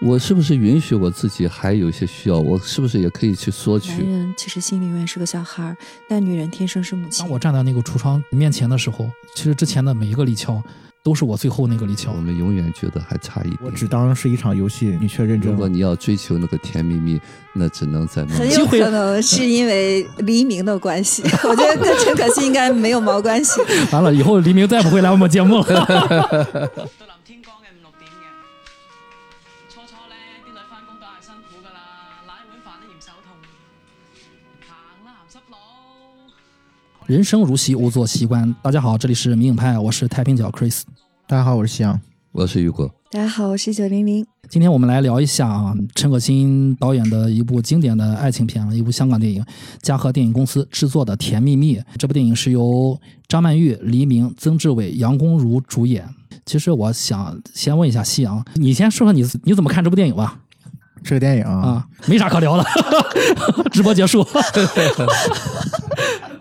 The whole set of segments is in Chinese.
我是不是允许我自己还有一些需要？我是不是也可以去索取？男人其实心里永远是个小孩儿，但女人天生是母亲。当我站在那个橱窗面前的时候，其实之前的每一个立敲都是我最后那个立敲我。们永远觉得还差一点。我只当是一场游戏，你却认真了。如果你要追求那个甜蜜蜜，那只能在梦里。很有可能是因为黎明的关系，我觉得跟陈可辛应该没有毛关系。完了以后，黎明再不会来我们节目了。人生如戏，勿做习惯。大家好，这里是迷影派，我是太平角 Chris。大家好，我是夕阳。我是雨果，大家好，我是九零零。今天我们来聊一下啊，陈可辛导演的一部经典的爱情片，一部香港电影，嘉禾电影公司制作的《甜蜜蜜》。这部电影是由张曼玉、黎明、曾志伟、杨恭如主演。其实我想先问一下夕阳，你先说说你你怎么看这部电影吧？这个电影啊，啊，没啥可聊了，直播结束。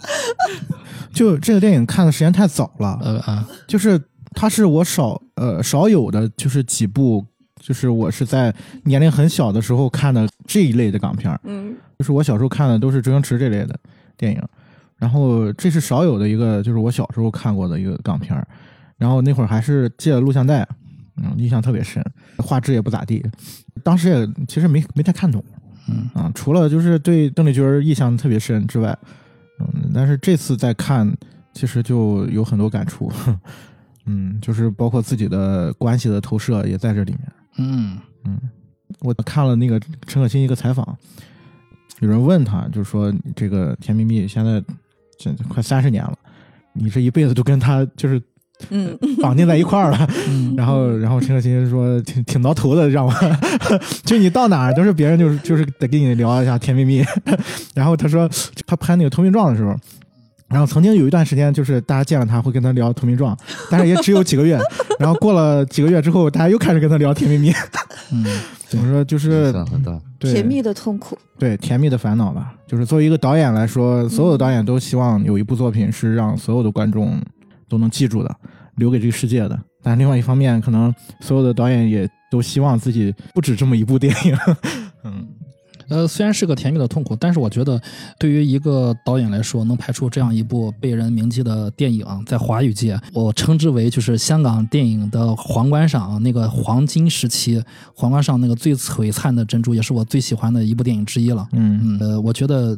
就这个电影看的时间太早了，呃啊，就是它是我少呃少有的，就是几部，就是我是在年龄很小的时候看的这一类的港片儿嗯，就是我小时候看的都是周星驰这类的电影，然后这是少有的一个，就是我小时候看过的一个港片儿。然后那会儿还是借了录像带，嗯，印象特别深，画质也不咋地，当时也其实没没太看懂，嗯。啊，除了就是对邓丽君儿印象特别深之外，嗯，但是这次再看，其实就有很多感触，嗯，就是包括自己的关系的投射也在这里面。嗯嗯，我看了那个陈可辛一个采访，有人问他，就是说这个《甜蜜蜜》现在这快三十年了，你这一辈子都跟他就是嗯，绑定在一块儿了。嗯，然后，然后陈可辛说挺挺挠头的，让我，就你到哪儿都是别人就是就是得跟你聊一下《甜蜜蜜》。然后他说他拍那个《投名状》的时候。然后曾经有一段时间，就是大家见了他会跟他聊《投名状》，但是也只有几个月。然后过了几个月之后，大家又开始跟他聊《甜蜜蜜》。嗯，怎么说？就是甜蜜的痛苦。对甜蜜的烦恼吧。就是作为一个导演来说，所有的导演都希望有一部作品是让所有的观众都能记住的，留给这个世界的。但另外一方面，可能所有的导演也都希望自己不止这么一部电影。嗯，呃，虽然是个甜蜜的痛苦，但是我觉得对于一个导演来说，能拍出这样一部被人铭记的电影，在华语界，我称之为就是香港电影的皇冠上那个黄金时期，皇冠上那个最璀璨的珍珠，也是我最喜欢的一部电影之一了。嗯嗯，呃，我觉得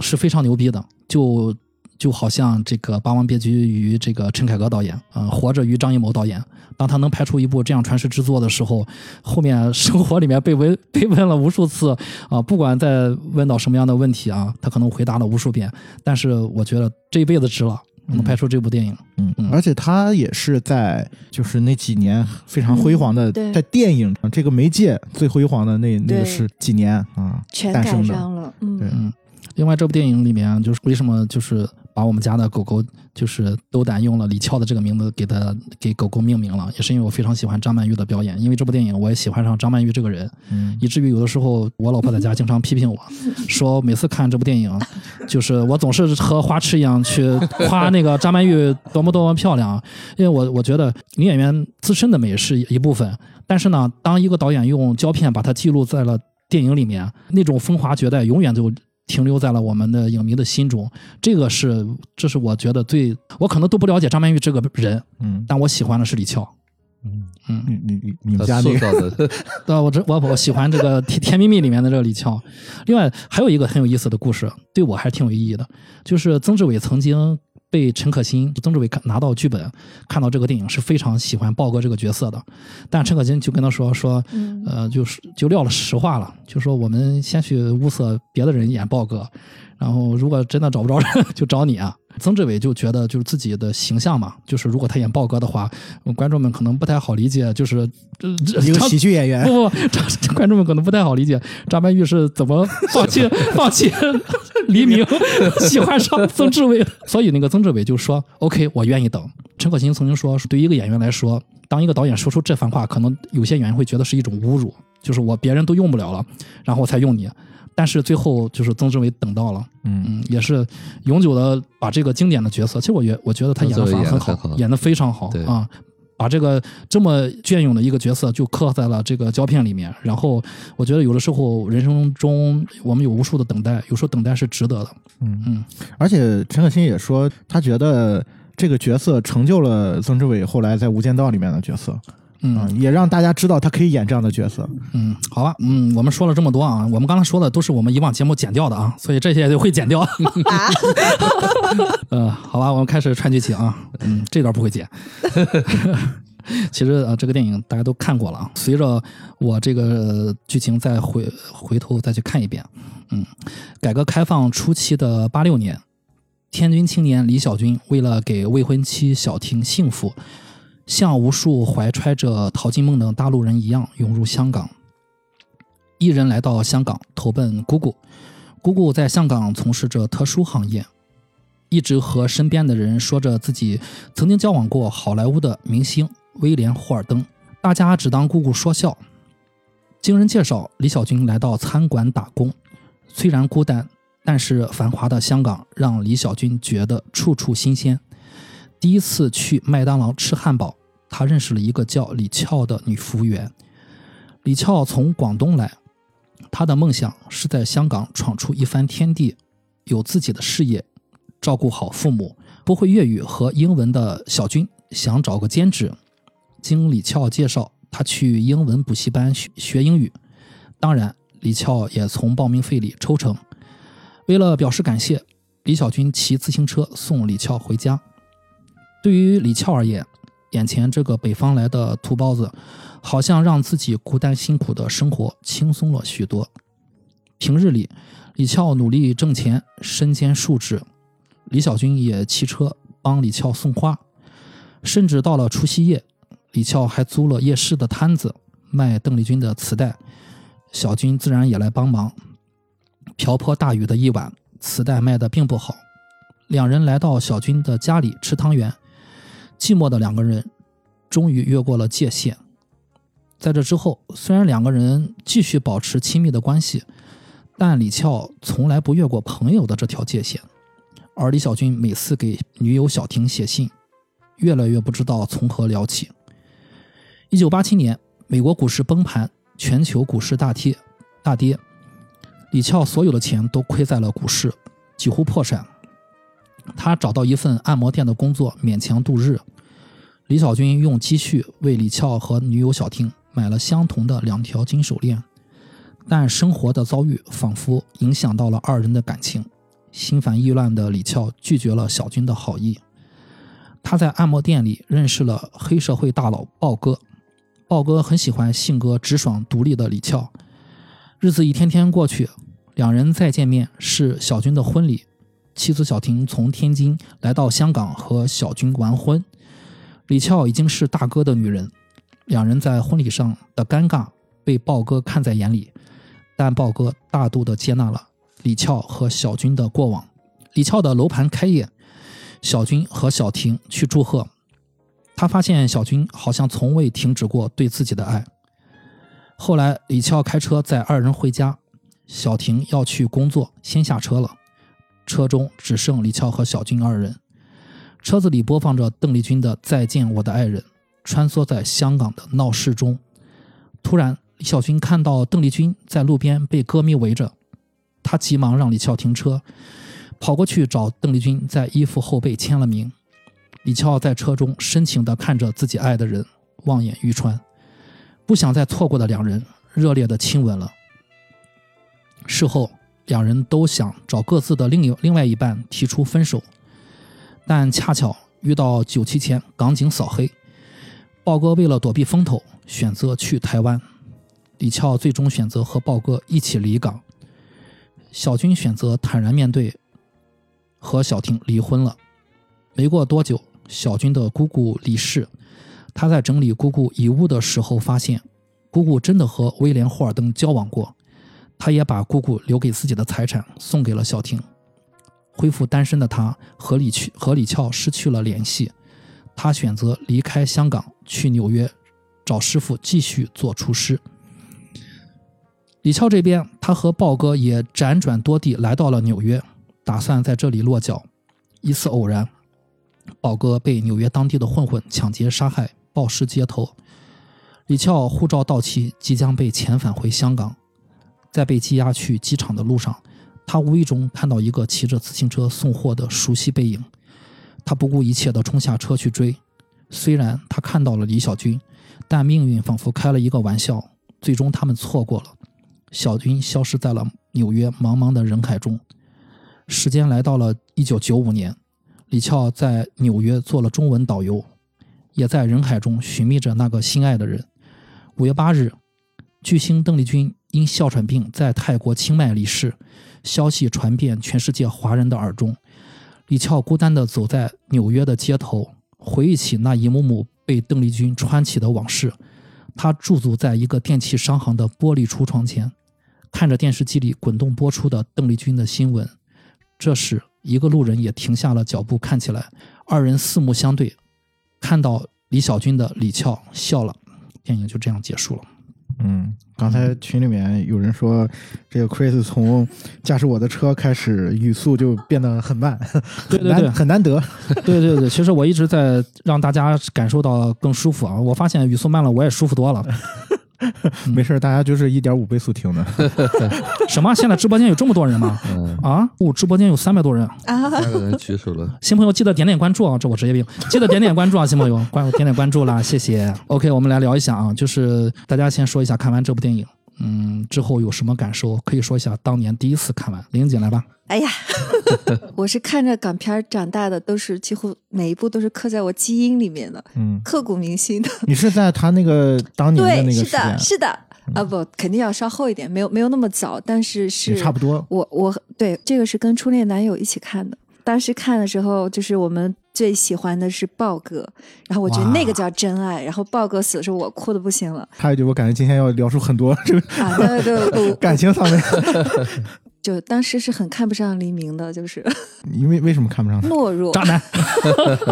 是非常牛逼的，就就好像这个《霸王别姬》与这个陈凯歌导演，呃，活着与张艺谋导演，当他能拍出一部这样传世之作的时候，后面生活里面被问 被问了无数次啊、不管在问到什么样的问题啊，他可能回答了无数遍，但是我觉得这一辈子值了，能拍出这部电影。嗯嗯而且他也是在就是那几年非常辉煌的，嗯在电影这个媒介最辉煌的那那个是几年啊全赶诞生的。上了。嗯对嗯，另外这部电影里面就是为什么就是把我们家的狗狗就是斗胆用了李翘的这个名字给它给狗狗命名了，也是因为我非常喜欢张曼玉的表演，因为这部电影我也喜欢上张曼玉这个人，嗯以至于有的时候我老婆在家经常批评我，说每次看这部电影，就是我总是和花痴一样去夸那个张曼玉多么多么漂亮，因为我我觉得女演员自身的美是一部分，但是呢，当一个导演用胶片把它记录在了电影里面，那种风华绝代永远就。停留在了我们的影迷的心中，这个是，这是我觉得最，我可能都不了解张曼玉这个人，嗯，但我喜欢的是李翘。嗯嗯，你你你你们家那的 对，我这我我喜欢这个《甜甜蜜蜜》里面的这个李翘。另外还有一个很有意思的故事，对我还是挺有意义的，就是曾志伟曾经被陈可辛，曾志伟看拿到剧本，看到这个电影是非常喜欢豹哥这个角色的，但陈可辛就跟他说说，嗯呃，就是就撂了实话了，就说我们先去物色别的人演豹哥，然后如果真的找不着人，就找你啊。曾志伟就觉得就是自己的形象嘛，就是如果他演豹哥的话，呃观众们可能不太好理解，就是这这一个喜剧演员，不不，观众们可能不太好理解张曼玉是怎么放弃 放弃黎明，喜欢上曾志伟。所以那个曾志伟就说：“OK，我愿意等。”陈可辛曾经说，对于一个演员来说，当一个导演说出这番话，可能有些演员会觉得是一种侮辱，就是我别人都用不了了，然后我才用你。但是最后就是曾志伟等到了，嗯嗯，也是永久的把这个经典的角色，其实我觉我觉得他演的很好，演的非常好对啊。把这个这么隽永的一个角色就刻在了这个胶片里面。然后我觉得有的时候人生中我们有无数的等待，有时候等待是值得的。嗯嗯，而且陈可辛也说，他觉得这个角色成就了曾志伟后来在《无间道》里面的角色，嗯啊，也让大家知道他可以演这样的角色。嗯，好吧，嗯，我们说了这么多啊，我们刚才说的都是我们以往节目剪掉的啊，所以这些就会剪掉。啊，呃，好吧，我们开始串剧情啊。嗯，这段不会剪。其实啊，这个电影大家都看过了啊。随着我这个剧情再回回头再去看一遍，嗯，改革开放初期的八六年，天津青年李小军为了给未婚妻小婷幸福，像无数怀揣着淘金梦的大陆人一样涌入香港。一人来到香港，投奔姑姑。姑姑在香港从事着特殊行业，一直和身边的人说着自己曾经交往过好莱坞的明星威廉·霍尔登，大家只当姑姑说笑。经人介绍，李小军来到餐馆打工，虽然孤单，但是繁华的香港让李小军觉得处处新鲜。第一次去麦当劳吃汉堡，他认识了一个叫李俏的女服务员。李俏从广东来，她的梦想是在香港闯出一番天地，有自己的事业，照顾好父母。不会粤语和英文的小军想找个兼职，经李俏介绍，他去英文补习班学学英语。当然，李俏也从报名费里抽成。为了表示感谢，李小军骑自行车送李俏回家。对于李俏而言，眼前这个北方来的土包子，好像让自己孤单辛苦的生活轻松了许多。平日里，李俏努力挣钱，身兼数职，李小军也骑车帮李俏送花，甚至到了除夕夜，李俏还租了夜市的摊子卖邓丽君的磁带，小军自然也来帮忙。瓢泼大雨的一晚，磁带卖的并不好，两人来到小军的家里吃汤圆，寂寞的两个人终于越过了界限。在这之后，虽然两个人继续保持亲密的关系，但李俏从来不越过朋友的这条界限。而李小军每次给女友小婷写信，越来越不知道从何聊起。一九八七年，美国股市崩盘，全球股市大跌，大跌。李俏所有的钱都亏在了股市，几乎破产。他找到一份按摩店的工作，勉强度日。李小军用积蓄为李俏和女友小婷买了相同的两条金手链，但生活的遭遇仿佛影响到了二人的感情。心烦意乱的李俏拒绝了小军的好意。他在按摩店里认识了黑社会大佬豹哥，豹哥很喜欢性格直爽独立的李俏。日子一天天过去，两人再见面是小军的婚礼。妻子小婷从天津来到香港和小军完婚。李俏已经是大哥的女人，两人在婚礼上的尴尬被豹哥看在眼里，但豹哥大度的接纳了李俏和小军的过往。李俏的楼盘开业，小军和小婷去祝贺，他发现小军好像从未停止过对自己的爱。后来，李俏开车载二人回家，小婷要去工作，先下车了。车中只剩李俏和小军二人，车子里播放着邓丽君的《再见我的爱人》，穿梭在香港的闹市中。突然，李小军看到邓丽君在路边被歌迷围着，他急忙让李俏停车，跑过去找邓丽君，在衣服后背签了名。李俏在车中深情地看着自己爱的人，望眼欲穿。不想再错过的两人热烈的亲吻了。事后，两人都想找各自的另一另外一半提出分手，但恰巧遇到九七前港警扫黑，豹哥为了躲避风头，选择去台湾。李俏最终选择和豹哥一起离港，小军选择坦然面对，和小婷离婚了。没过多久，小军的姑姑离世。他在整理姑姑遗物的时候，发现姑姑真的和威廉·霍尔登交往过。他也把姑姑留给自己的财产送给了小婷。恢复单身的他和李去和李俏失去了联系。他选择离开香港，去纽约找师傅继续做厨师。李俏这边，他和豹哥也辗转多地来到了纽约，打算在这里落脚。一次偶然，豹哥被纽约当地的混混抢劫杀害。暴尸街头。李翘护照到期，即将被遣返回香港，在被羁押去机场的路上，他无意中看到一个骑着自行车送货的熟悉背影，他不顾一切地冲下车去追。虽然他看到了李小军，但命运仿佛开了一个玩笑，最终他们错过了。小军消失在了纽约茫茫的人海中。时间来到了一九九五年，李翘在纽约做了中文导游，也在人海中寻觅着那个心爱的人。五月八日，巨星邓丽君因哮喘病在泰国清迈离世，消息传遍全世界华人的耳中。李翘孤单地走在纽约的街头，回忆起那一幕幕被邓丽君穿起的往事。他驻足在一个电器商行的玻璃橱窗前，看着电视机里滚动播出的邓丽君的新闻。这时，一个路人也停下了脚步，看起来，二人四目相对，看到李小军的李翘笑了。电影就这样结束了。嗯，刚才群里面有人说，这个 Chris 从驾驶我的车开始，语速就变得很慢，对对对难很难得。对对对，其实我一直在让大家感受到更舒服啊。我发现语速慢了，我也舒服多了。没事儿，大家就是一点五倍速听的。什么？现在直播间有这么多人吗？嗯，啊，我直播间有三百多人。啊，三个人举手了。新朋友记得点点关注啊，这我职业病，记得点点关注啊，新朋友关点点关注啦，谢谢。OK，我们来聊一下啊，就是大家先说一下看完这部电影，嗯，之后有什么感受，可以说一下当年第一次看完。林姐来吧。哎呀，我是看着港片长大的，都是几乎每一部都是刻在我基因里面的，嗯，刻骨铭心的。你是在他那个当年的对，那个是的，是的。啊不，肯定要稍后一点，没有没有那么早，但是是差不多。我我对这个是跟初恋男友一起看的，当时看的时候，就是我们最喜欢的是豹哥，然后我觉得那个叫真爱，然后豹哥死的时候，我哭的不行了还有一句，我感觉今天要聊出很多这 个啊！对对对，感情方面，就当时是很看不上黎明的，就是因为为什么看不上他？懦弱渣，男，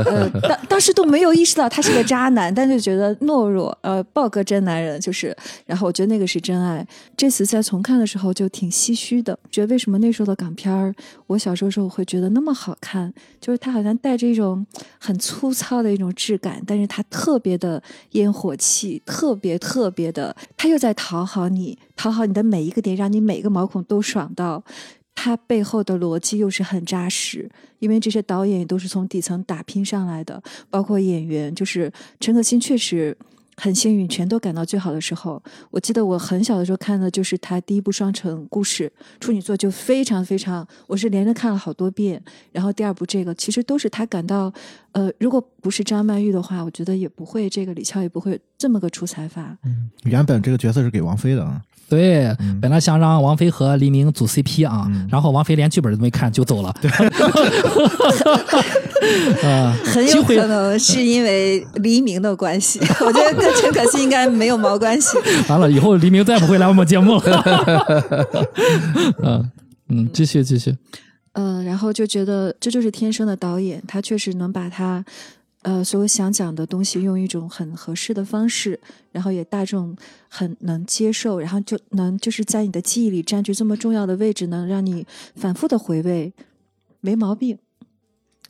呃，当当时都没有意识到他是个渣男，但就觉得懦弱，呃，豹哥真男人就是，然后我觉得那个是真爱。这次在重看的时候就挺唏嘘的，觉得为什么那时候的港片儿，我小时候时候会觉得那么好看，就是它好像带着一种很粗糙的一种质感，但是它特别的烟火气，特别特别的，他又在讨好你，讨好你的每一个点，让你每一个毛孔都爽到。它背后的逻辑又是很扎实，因为这些导演也都是从底层打拼上来的，包括演员，就是陈可辛确实很幸运，全都赶到最好的时候。我记得我很小的时候看的就是他第一部《双城故事》，处女座就非常非常，我是连着看了好多遍。然后第二部这个其实都是他感到，呃，如果不是张曼玉的话，我觉得也不会这个李翘也不会这么个出彩法。嗯原本这个角色是给王菲的啊，对，嗯本来想让王菲和黎明组 CP 啊，然后王菲连剧本都没看就走了。啊，很有可能是因为黎明的关系，我觉得跟陈可辛应该没有毛关系。完了以后黎明再不会来我们节目了。嗯嗯，继续继续。嗯，然后就觉得这就是天生的导演，他确实能把他呃所有想讲的东西用一种很合适的方式，然后也大众很能接受，然后就能就是在你的记忆里占据这么重要的位置，能让你反复的回味，没毛病。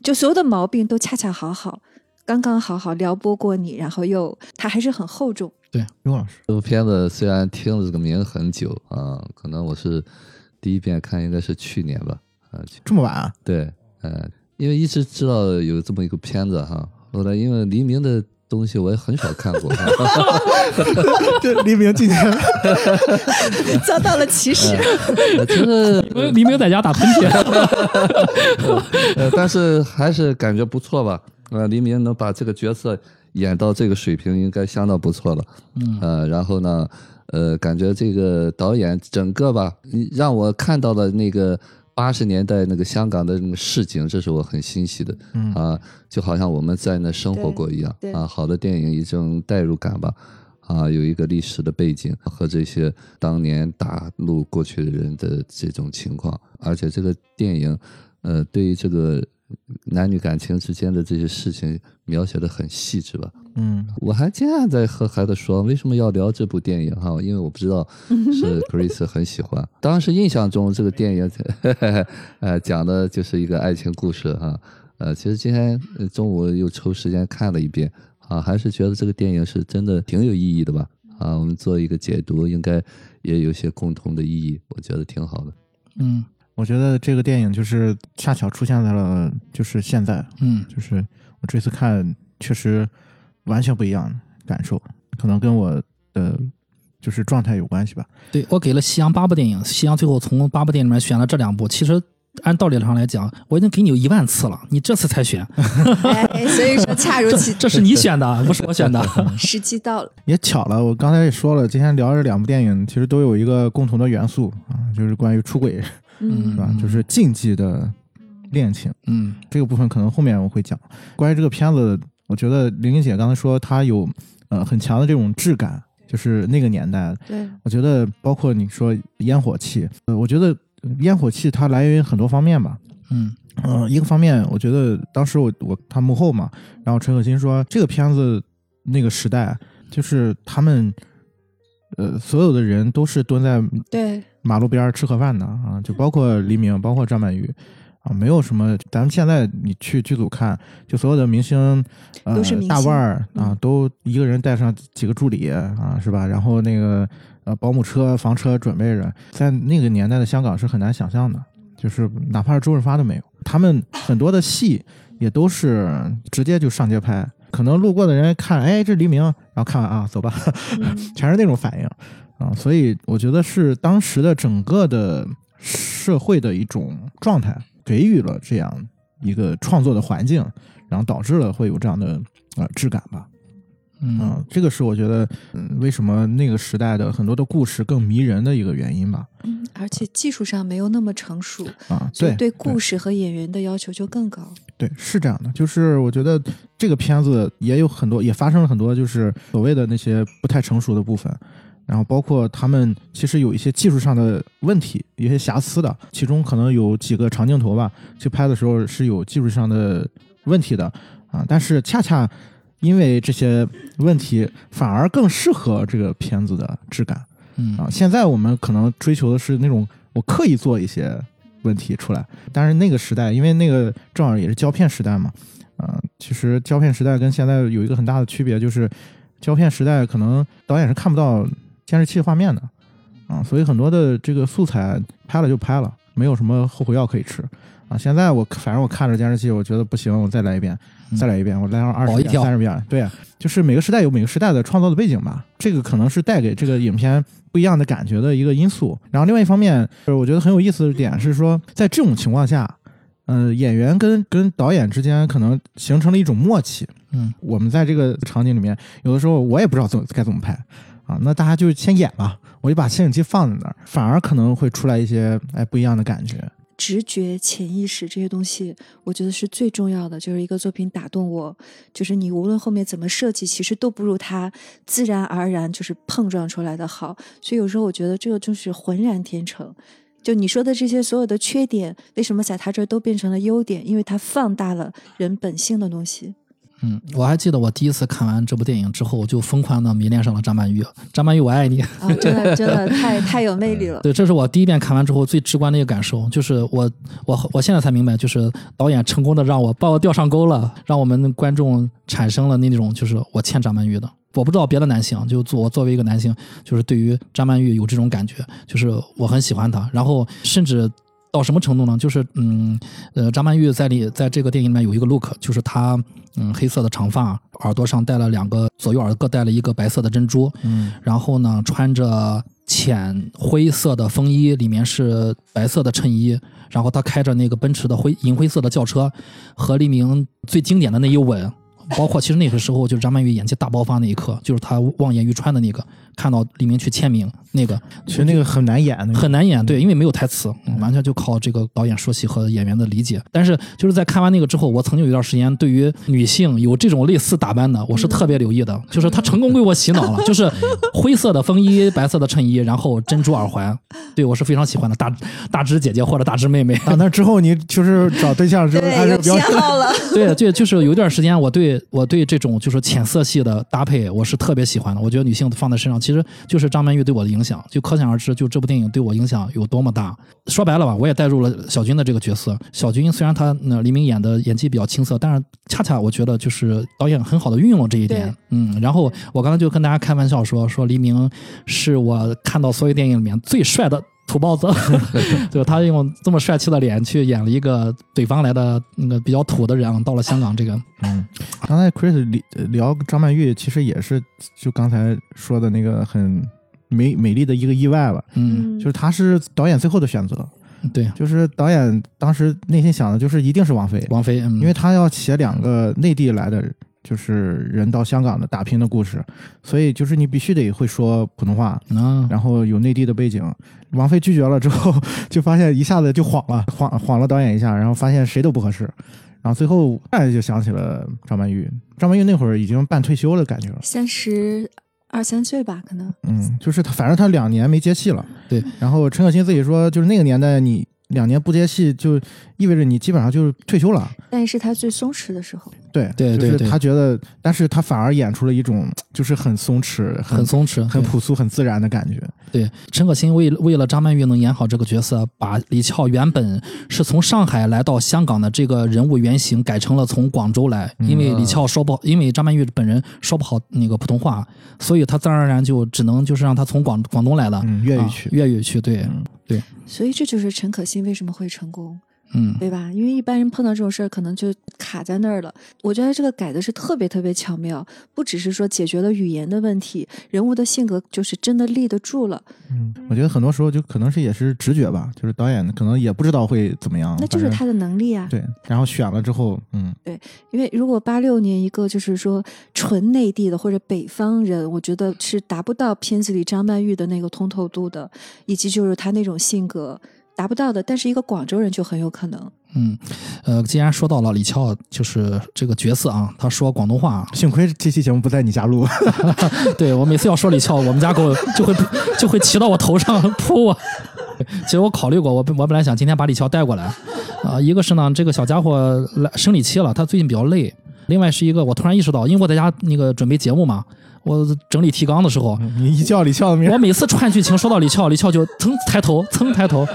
就所有的毛病都恰恰好好，刚刚好好撩拨过你，然后又它还是很厚重。对刘老师，这部片子虽然听了这个名很久啊，可能我是第一遍看应该是去年吧，啊，去这么晚啊？对，呃，因为一直知道有这么一个片子哈，后来因为黎明的东西我也很少看过，哈这黎明今天遭到了歧视。呃其实因为黎明在家打喷嚏。呃，但是还是感觉不错吧。呃，黎明能把这个角色演到这个水平，应该相当不错了。嗯呃，然后呢，呃，感觉这个导演整个吧，让我看到了那个八十年代那个香港的那个市井，这是我很欣喜的。嗯啊，就好像我们在那生活过一样啊。好的电影一种代入感吧。啊，有一个历史的背景和这些当年打入过去的人的这种情况，而且这个电影，呃，对于这个男女感情之间的这些事情描写的很细致吧。嗯我还经常在和孩子说，为什么要聊这部电影哈？因为我不知道 是 Chris 很喜欢。当时印象中这个电影，呃，讲的就是一个爱情故事哈。呃，其实今天呃中午又抽时间看了一遍啊，还是觉得这个电影是真的挺有意义的吧？啊，我们做一个解读，应该也有些共同的意义，我觉得挺好的。嗯我觉得这个电影就是恰巧出现在了就是现在，嗯就是我这次看确实完全不一样的感受，可能跟我的就是状态有关系吧。对我给了夕阳八部电影，夕阳最后从八部电影里面选了这两部，其实。按道理上来讲，我已经给你有一万次了，你这次才选，哎，所以说恰如这其这是你选的，不是我选的。时机到了。也巧了，我刚才也说了，今天聊这两部电影，其实都有一个共同的元素啊，就是关于出轨，是嗯吧？就是禁忌的恋情。嗯这个部分可能后面我会讲。关于这个片子，我觉得玲玲姐刚才说它有呃很强的这种质感，就是那个年代，对，我觉得包括你说烟火气，呃，我觉得烟火气它来源于很多方面吧。嗯嗯、一个方面，我觉得当时我我他幕后嘛，然后陈可辛说这个片子那个时代，就是他们呃所有的人都是蹲在对，马路边吃盒饭的啊，就包括黎明，包括张曼玉啊，没有什么。咱们现在你去剧组看，就所有的明星，呃大腕儿啊嗯，都一个人带上几个助理啊，是吧？然后那个呃保姆车、房车准备着，在那个年代的香港是很难想象的，就是哪怕是周润发都没有。他们很多的戏也都是直接就上街拍。可能路过的人看，哎，这黎明，然后看完啊，走吧，嗯 全是那种反应啊，所以我觉得是当时的整个的社会的一种状态，给予了这样一个创作的环境，然后导致了会有这样的呃质感吧。嗯嗯，这个是我觉得，嗯，为什么那个时代的很多的故事更迷人的一个原因吧。嗯，而且技术上没有那么成熟，啊，对所以对故事和演员的要求就更高。对，是这样的，就是我觉得这个片子也有很多，也发生了很多就是所谓的那些不太成熟的部分，然后包括他们其实有一些技术上的问题，有一些瑕疵的，其中可能有几个长镜头吧，去拍的时候是有技术上的问题的啊，但是恰恰因为这些问题，反而更适合这个片子的质感。嗯啊，现在我们可能追求的是那种我刻意做一些问题出来，但是那个时代，因为那个正好也是胶片时代嘛，啊、其实胶片时代跟现在有一个很大的区别，就是胶片时代可能导演是看不到监视器画面的，啊，所以很多的这个素材拍了就拍了，没有什么后悔药可以吃。啊，现在我反正我看着监视器，我觉得不行，我再来一遍，再来一遍，我来上二十遍、三十遍，对啊，就是每个时代有每个时代的创造的背景吧，这个可能是带给这个影片不一样的感觉的一个因素。然后另外一方面，就是我觉得很有意思的点是说，在这种情况下，呃，演员跟跟导演之间可能形成了一种默契。嗯我们在这个场景里面，有的时候我也不知道怎该怎么拍啊，那大家就先演吧，我就把摄影机放在那儿，反而可能会出来一些哎不一样的感觉。直觉、潜意识这些东西，我觉得是最重要的。就是一个作品打动我，就是你无论后面怎么设计，其实都不如它自然而然就是碰撞出来的好。所以有时候我觉得这个就是浑然天成。就你说的这些所有的缺点，为什么在他这儿都变成了优点？因为它放大了人本性的东西。嗯，我还记得我第一次看完这部电影之后，我就疯狂的迷恋上了张曼玉。张曼玉，我爱你。啊，真的 真的太太有魅力了。对，这是我第一遍看完之后最直观的一个感受，就是我我我现在才明白，就是导演成功的让我把我钓上钩了，让我们观众产生了那种就是我欠张曼玉的。我不知道别的男性，就作我作为一个男性，就是对于张曼玉有这种感觉，就是我很喜欢她，然后甚至。到什么程度呢？就是嗯，呃，张曼玉在里在这个电影里面有一个 look，就是她嗯黑色的长发，耳朵上戴了两个左右耳各戴了一个白色的珍珠，嗯然后呢，穿着浅灰色的风衣，里面是白色的衬衣，然后他开着那个奔驰的灰银灰色的轿车，和黎明最经典的那一吻，包括其实那个时候就是张曼玉演技大爆发那一刻，就是她望眼欲穿的那个，看到黎明去签名那个，其实那个很难演，那个很难演，对，因为没有台词，嗯完全就靠这个导演说戏和演员的理解。但是就是在看完那个之后，我曾经有一段时间对于女性有这种类似打扮的，我是特别留意的，就是她成功给我洗脑了，就是灰色的风衣、白色的衬衣，然后珍珠耳环，对我是非常喜欢的，大大只姐姐或者大只妹妹。啊，那之后你就是找对象之后，还是比较偏好了。对对，就是有一段时间，我对我对这种就是浅色系的搭配，我是特别喜欢的。我觉得女性放在身上其实就是张曼玉对我的影响，就可想而知，就这部电影对我影响有多么大。说白了吧，我也带入了小军的这个角色。小军虽然他那黎明演的演技比较青涩，但是恰恰我觉得就是导演很好的运用了这一点。嗯，然后我刚才就跟大家开玩笑说，说黎明是我看到所有电影里面最帅的土包子，就是他用这么帅气的脸去演了一个北方来的那个比较土的人啊，到了香港这个，嗯，刚才 Chris 里聊张曼玉，其实也是就刚才说的那个很美美丽的一个意外吧，嗯，就是他是导演最后的选择，对，就是导演当时内心想的就是一定是王菲，王菲，嗯，因为他要写两个内地来的，就是人到香港的打拼的故事，所以就是你必须得会说普通话，啊，然后有内地的背景。王菲拒绝了之后，就发现一下子就晃了，晃晃了导演一下，然后发现谁都不合适，然后最后突然就想起了张曼玉。张曼玉那会儿已经半退休的感觉了，三十二三岁吧，可能。嗯，就是他，反正他两年没接戏了。对，然后陈可辛自己说，就是那个年代你两年不接戏，就意味着你基本上就是退休了。但是他最松弛的时候，对就是对对对他觉得，但是他反而演出了一种就是很松弛、很很松弛，很朴素、很自然的感觉。对，陈可辛为为了张曼玉能演好这个角色，把李翘原本是从上海来到香港的这个人物原型改成了从广州来，因为李翘说不好，因为张曼玉本人说不好那个普通话，所以他自然而然就只能就是让他从广广东来的，嗯，粤语啊区。粤语区，对，嗯对。所以这就是陈可辛为什么会成功，嗯，对吧？因为一般人碰到这种事儿，可能就卡在那儿了。我觉得这个改的是特别特别巧妙，不只是说解决了语言的问题，人物的性格就是真的立得住了。嗯，我觉得很多时候就可能是也是直觉吧，就是导演可能也不知道会怎么样，那就是他的能力啊。对，然后选了之后，嗯，对因为如果八六年一个就是说纯内地的或者北方人，我觉得是达不到片子里张曼玉的那个通透度的，以及就是他那种性格达不到的。但是一个广州人就很有可能。嗯，呃，既然说到了李翘，就是这个角色啊，他说广东话，幸亏这期节目不在你家录，对我每次要说李翘，我们家狗就会就会骑到我头上扑我。其实我考虑过，我本我本来想今天把李翘带过来，啊、一个是呢，这个小家伙来生理期了，他最近比较累；另外是一个，我突然意识到，因为我在家那个准备节目嘛，我整理提纲的时候，你一叫李翘的名我，每次串剧情说到李翘，李翘就噌抬头，噌抬头，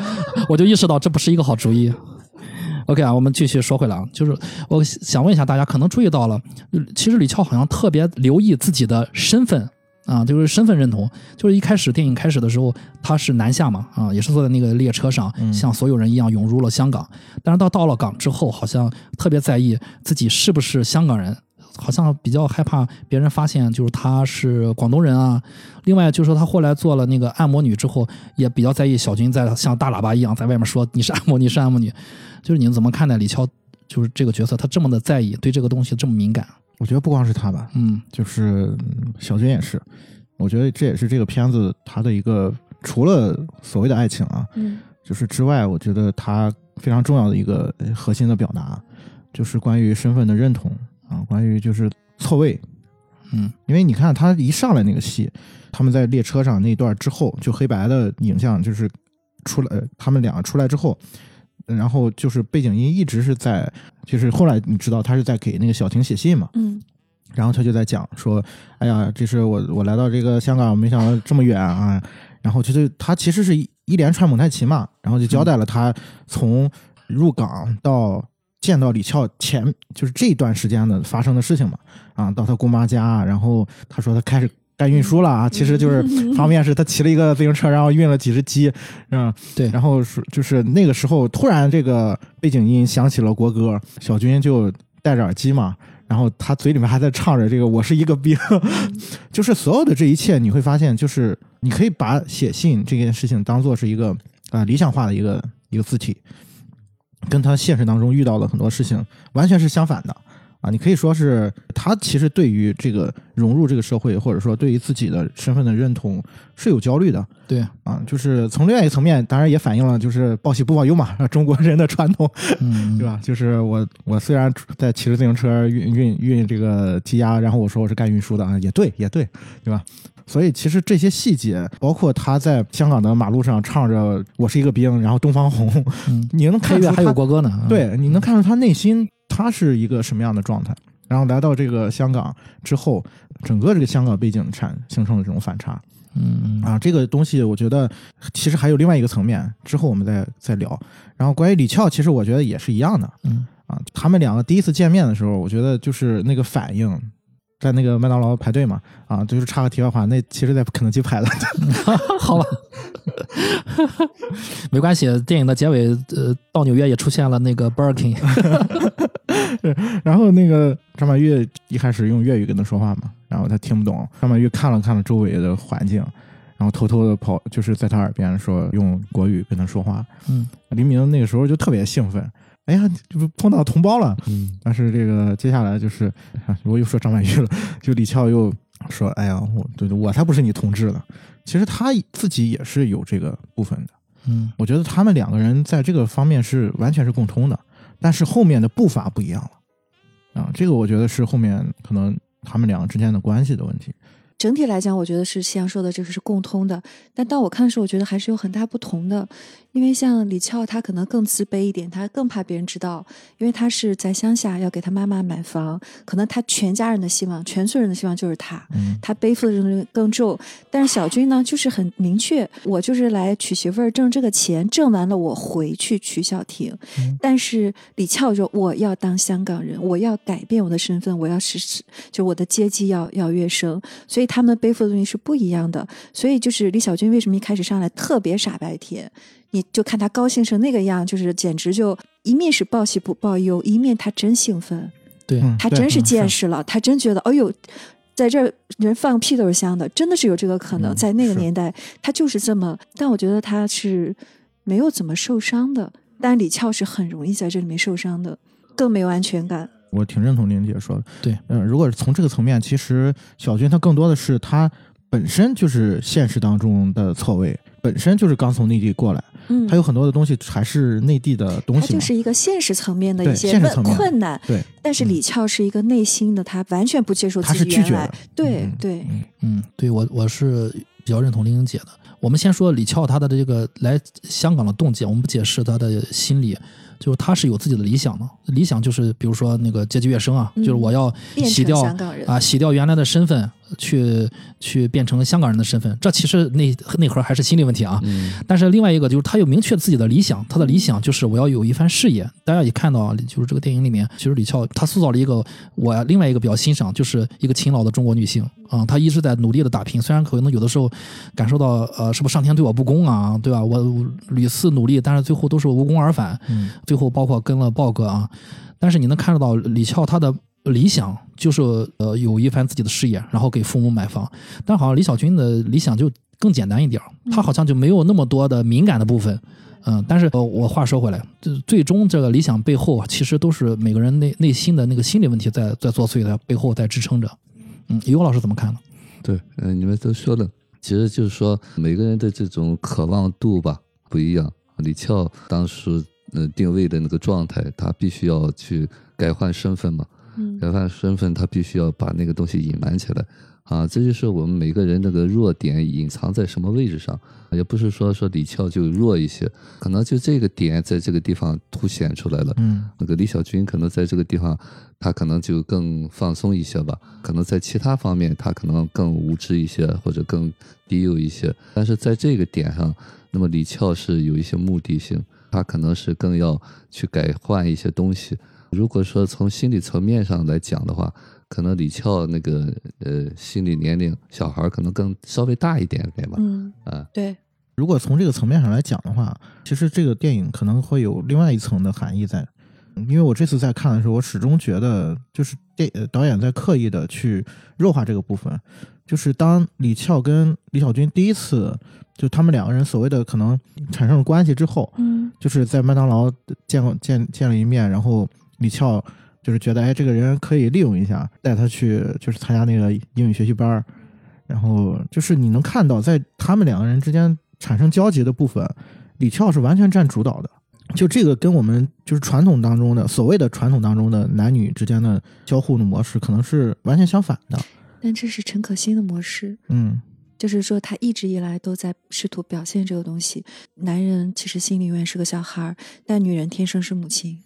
我就意识到这不是一个好主意。OK 啊，我们继续说回来啊，就是我想问一下大家，可能注意到了，呃其实李翘好像特别留意自己的身份啊，就是身份认同。就是一开始电影开始的时候，他是南下嘛，啊，也是坐在那个列车上，嗯像所有人一样涌入了香港。但是到到了港之后，好像特别在意自己是不是香港人，好像比较害怕别人发现就是他是广东人啊。另外就是说他后来做了那个按摩女之后，也比较在意小军在像大喇叭一样在外面说你是按摩女是按摩女。就是你们怎么看待李乔就是这个角色，他这么的在意，对这个东西这么敏感？我觉得不光是他吧，嗯就是嗯小军也是，我觉得这也是这个片子它的一个除了所谓的爱情啊，嗯就是之外，我觉得它非常重要的一个呃核心的表达，就是关于身份的认同啊，关于就是错位。嗯因为你看他一上来那个戏，他们在列车上那段之后，就黑白的影像就是出来，呃他们两个出来之后，然后就是背景音一直是在，就是后来你知道他是在给那个小婷写信嘛，嗯然后他就在讲说，哎呀，这是我我来到这个香港，没想到这么远啊。然后就是他其实是一一连串蒙太奇嘛，然后就交代了他从入港到见到李翘前，就是这段时间的发生的事情嘛。啊，到他姑妈家，然后他说他开始干运输了啊，其实就是 方面是他骑了一个自行车，然后运了几只鸡，嗯，对然后是就是那个时候突然这个背景音响起了国歌，小军就戴着耳机嘛。然后他嘴里面还在唱着这个“我是一个兵”，就是所有的这一切，你会发现，就是你可以把写信这件事情当做是一个啊、呃理想化的一个一个字体，跟他现实当中遇到的很多事情完全是相反的。啊！你可以说是他其实对于这个融入这个社会，或者说对于自己的身份的认同是有焦虑的对，啊。就是从另外一个层面，当然也反映了就是报喜不报忧嘛，中国人的传统。嗯 对吧？就是我，我虽然在骑着自行车运运运这个鸡鸭，然后我说我是干运输的啊，也对，也对，对吧？所以其实这些细节，包括他在香港的马路上唱着“我是一个兵”，然后东方红，嗯，你能看出还有国歌呢，啊，对，你能看出他内心他是一个什么样的状态。然后来到这个香港之后，整个这个香港背景产形成了这种反差嗯啊。这个东西我觉得其实还有另外一个层面，之后我们再再聊。然后关于李翘，其实我觉得也是一样的嗯啊。他们两个第一次见面的时候，我觉得就是那个反应。在那个麦当劳排队嘛，啊，就是插个题外话，那其实在肯德基排的，好吧，没关系。电影的结尾，呃，到纽约也出现了那个 Burger King，然后那个张曼玉一开始用粤语跟他说话嘛，然后他听不懂。张曼玉看了看了周围的环境，然后偷偷的跑，就是在他耳边说用国语跟他说话。嗯，黎明那个时候就特别兴奋，哎呀，就是碰到同胞了。嗯但是这个接下来就是，啊我又说张曼玉了，就李翘又说，哎呀，我对对，我才不是你同志呢。其实他自己也是有这个部分的。嗯我觉得他们两个人在这个方面是完全是共通的，但是后面的步伐不一样了，啊，这个我觉得是后面可能他们两个之间的关系的问题。整体来讲，我觉得是夕阳说的这个是共通的，但当我看的时候，我觉得还是有很大不同的。因为像李翘，她可能更自卑一点，她更怕别人知道，因为她是在乡下要给她妈妈买房，可能她全家人的希望，全村人的希望就是他，嗯他背负的责任更重。但是小军呢，就是很明确，我就是来娶媳妇儿挣这个钱，挣完了我回去娶小婷。嗯但是李翘说，我要当香港人，我要改变我的身份，我要实施，就我的阶级要要跃升，所以他们背负的东西是不一样的。所以就是李小军为什么一开始上来特别傻白甜，你就看他高兴成那个样，就是简直就一面是报喜不报忧，一面他真兴奋。对，他真是嗯见识了，他真觉得，哎呦，在这儿人放屁都是香的，真的是有这个可能。嗯在那个年代，他就是这么，但我觉得他是没有怎么受伤的。但李翘是很容易在这里面受伤的，更没有安全感。我挺认同玲姐说的。对，嗯、如果是从这个层面，其实小军他更多的是他本身就是现实当中的错位，本身就是刚从内地过来，嗯，他有很多的东西还是内地的东西就是一个现实层面的一些问困难，对，但是嗯。李翘是一个内心的，他完全不接受他自是拒绝的己原来，。对嗯对，嗯嗯，对我我是比较认同玲玲姐的。我们先说李翘他的这个来香港的动机，我们不解释他的心理，就是他是有自己的理想的，理想就是比如说那个阶级跃升啊，嗯。就是我要洗掉香港人。啊，洗掉原来的身份，去去变成香港人的身份，这其实内内核还是心理问题啊。嗯但是另外一个就是他有明确自己的理想，他的理想就是我要有一番事业。大家也看到啊，就是这个电影里面，其实李翘他塑造了一个我另外一个比较欣赏，就是一个勤劳的中国女性啊、她一直在努力的打拼，虽然可能有的时候感受到呃是不是上天对我不公啊，对吧？我我屡次努力，但是最后都是无功而返，嗯最后包括跟了豹哥啊，但是你能看得到李翘她的理想就是呃有一番自己的事业，然后给父母买房，但好像李小军的理想就更简单一点儿，他好像就没有那么多的敏感的部分。嗯，但是呃，我话说回来，这最终这个理想背后啊，其实都是每个人内内心的那个心理问题在在作祟的，背后在支撑着。嗯，尤老师怎么看呢？对，嗯、你们都说了，其实就是说每个人的这种渴望度吧不一样。李翘当时呃定位的那个状态，他必须要去改换身份嘛，嗯改换身份，他必须要把那个东西隐瞒起来啊，这就是我们每个人那个弱点隐藏在什么位置上，也不是说说李翘就弱一些，可能就这个点在这个地方凸显出来了。嗯那个李小军可能在这个地方，他可能就更放松一些吧，可能在其他方面他可能更无知一些，或者更低幼一些，但是在这个点上，那么李翘是有一些目的性，他可能是更要去改换一些东西。如果说从心理层面上来讲的话，可能李翘那个呃心理年龄小孩儿可能更稍微大一点点吧，嗯，啊，对，如果从这个层面上来讲的话，其实这个电影可能会有另外一层的含义在。因为我这次在看的时候，我始终觉得，就是电呃导演在刻意的去弱化这个部分。就是当李翘跟李小军第一次，就他们两个人所谓的可能产生了关系之后，嗯就是在麦当劳见过见见了一面，然后李翘就是觉得，哎，这个人可以利用一下，带他去就是参加那个英语学习班儿，然后就是你能看到，在他们两个人之间产生交集的部分，李翘是完全占主导的。就这个跟我们就是传统当中的所谓的传统当中的男女之间的交互的模式，可能是完全相反的。但这是陈可辛的模式，嗯就是说他一直以来都在试图表现这个东西。男人其实心里永远是个小孩儿，但女人天生是母亲。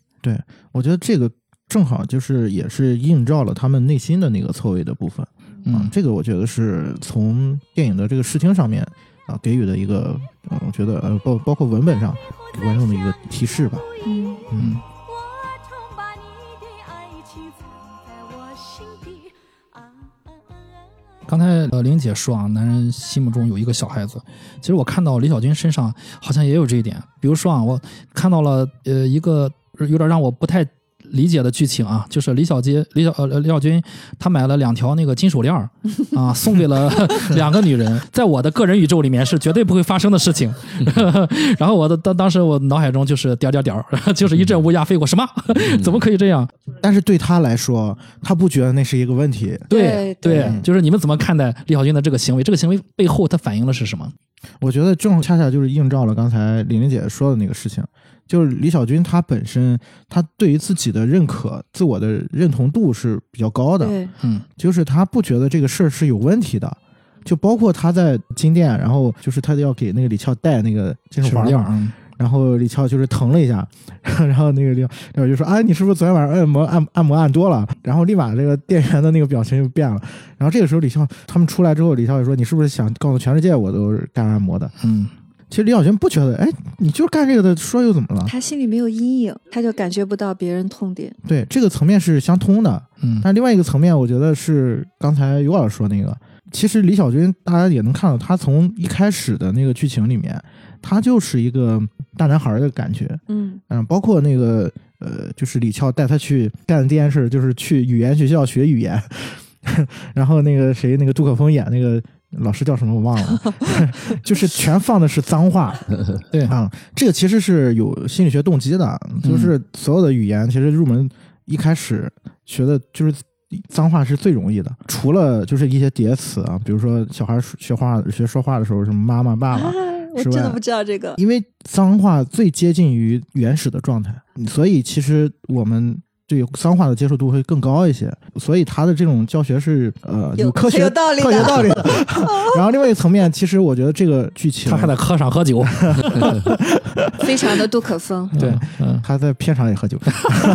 我觉得这个正好就是也是映照了他们内心的那个错位的部分。啊嗯，这个我觉得是从电影的这个视听上面啊给予的一个，呃，我觉得呃包包括文本上给观众的一个提示吧。嗯嗯，我常把你的爱情藏在我心底啊啊啊啊刚才呃玲姐说啊，男人心目中有一个小孩子，其实我看到李小军身上好像也有这一点。比如说啊，我看到了呃一个有点让我不太理解的剧情啊，就是李小杰李小呃李小军他买了两条那个金手链儿啊，送给了 两个女人，在我的个人宇宙里面是绝对不会发生的事情。然后我的当当时我脑海中就是点点点儿，就是一阵乌鸦飞过，什么？怎么可以这样？但是对他来说，他不觉得那是一个问题。对对对，就是你们怎么看待李小军的这个行为？这个行为背后它反映的是什么？我觉得正恰恰就是映照了刚才玲玲姐说的那个事情，就是李小军他本身他对于自己的认可、自我的认同度是比较高的，对，嗯就是他不觉得这个事儿是有问题的。就包括他在金店，然后就是他要给那个李翘戴那个金手环嗯然后李翘就是疼了一下，然后那个李李小就说：“啊，你是不是昨天晚上按摩按按摩按多了？”然后立马这个店员的那个表情就变了。然后这个时候李翘他们出来之后，李翘就说：“你是不是想告诉全世界我都是干按摩的嗯？”其实李小军不觉得，哎，你就是干这个的，说又怎么了？他心里没有阴影，他就感觉不到别人痛点。对，这个层面是相通的。嗯但另外一个层面，我觉得是刚才尤老师说那个，其实李小军大家也能看到，他从一开始的那个剧情里面，他就是一个大男孩的感觉。嗯嗯，包括那个呃，就是李翘带他去干的第一件事，就是去语言学校学语言。然后那个谁，那个杜可风演那个老师叫什么我忘了，就是全放的是脏话。对啊，这个其实是有心理学动机的，就是所有的语言其实入门一开始学的就是。脏话是最容易的，除了就是一些叠词啊，比如说小孩学话学说话的时候，什么妈妈、爸爸，啊，我真的不知道这个。因为脏话最接近于原始的状态，所以其实我们对脏话的接受度会更高一些。所以他的这种教学是呃有科学有道理的科学道理的。然后另外一个层面，其实我觉得这个剧情他还在课上喝酒，非常的杜可风。对，嗯他在片场也喝酒，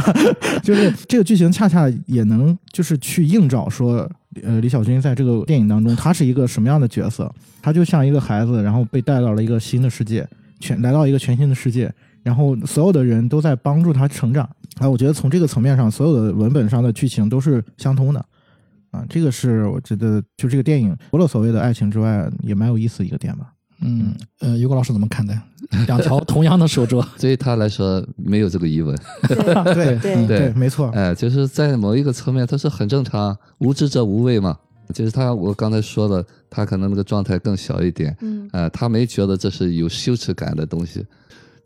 就是这个剧情恰恰也能就是去映照说，呃，李小军在这个电影当中他是一个什么样的角色？他就像一个孩子，然后被带到了一个新的世界，全来到一个全新的世界，然后所有的人都在帮助他成长。啊，我觉得从这个层面上，所有的文本上的剧情都是相通的。啊，这个是我觉得就这个电影除了所谓的爱情之外，也蛮有意思的一个点吧。嗯，呃，于果老师怎么看待两条同样的手镯？对于他来说没有这个疑问，对对对对，没错。哎，就是在某一个层面，他是很正常，无知者无畏嘛。就是他，我刚才说的，他可能那个状态更小一点，嗯呃，他没觉得这是有羞耻感的东西。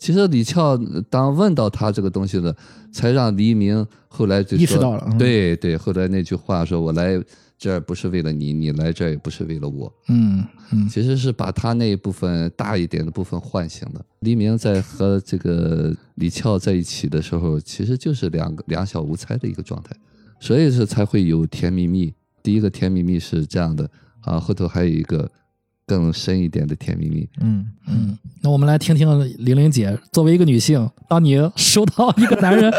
其实李翘当问到他这个东西的，才让黎明后来就说意识到了嗯对对，后来那句话说：“我来这儿不是为了你，你来这儿也不是为了我。”嗯嗯其实是把他那一部分大一点的部分唤醒了。黎明在和这个李翘在一起的时候，其实就是两个两小无猜的一个状态，所以是才会有甜蜜蜜。第一个甜蜜蜜是这样的啊，后头还有一个更深一点的甜蜜蜜。嗯嗯，那我们来听听玲玲姐，作为一个女性，当你收到一个男人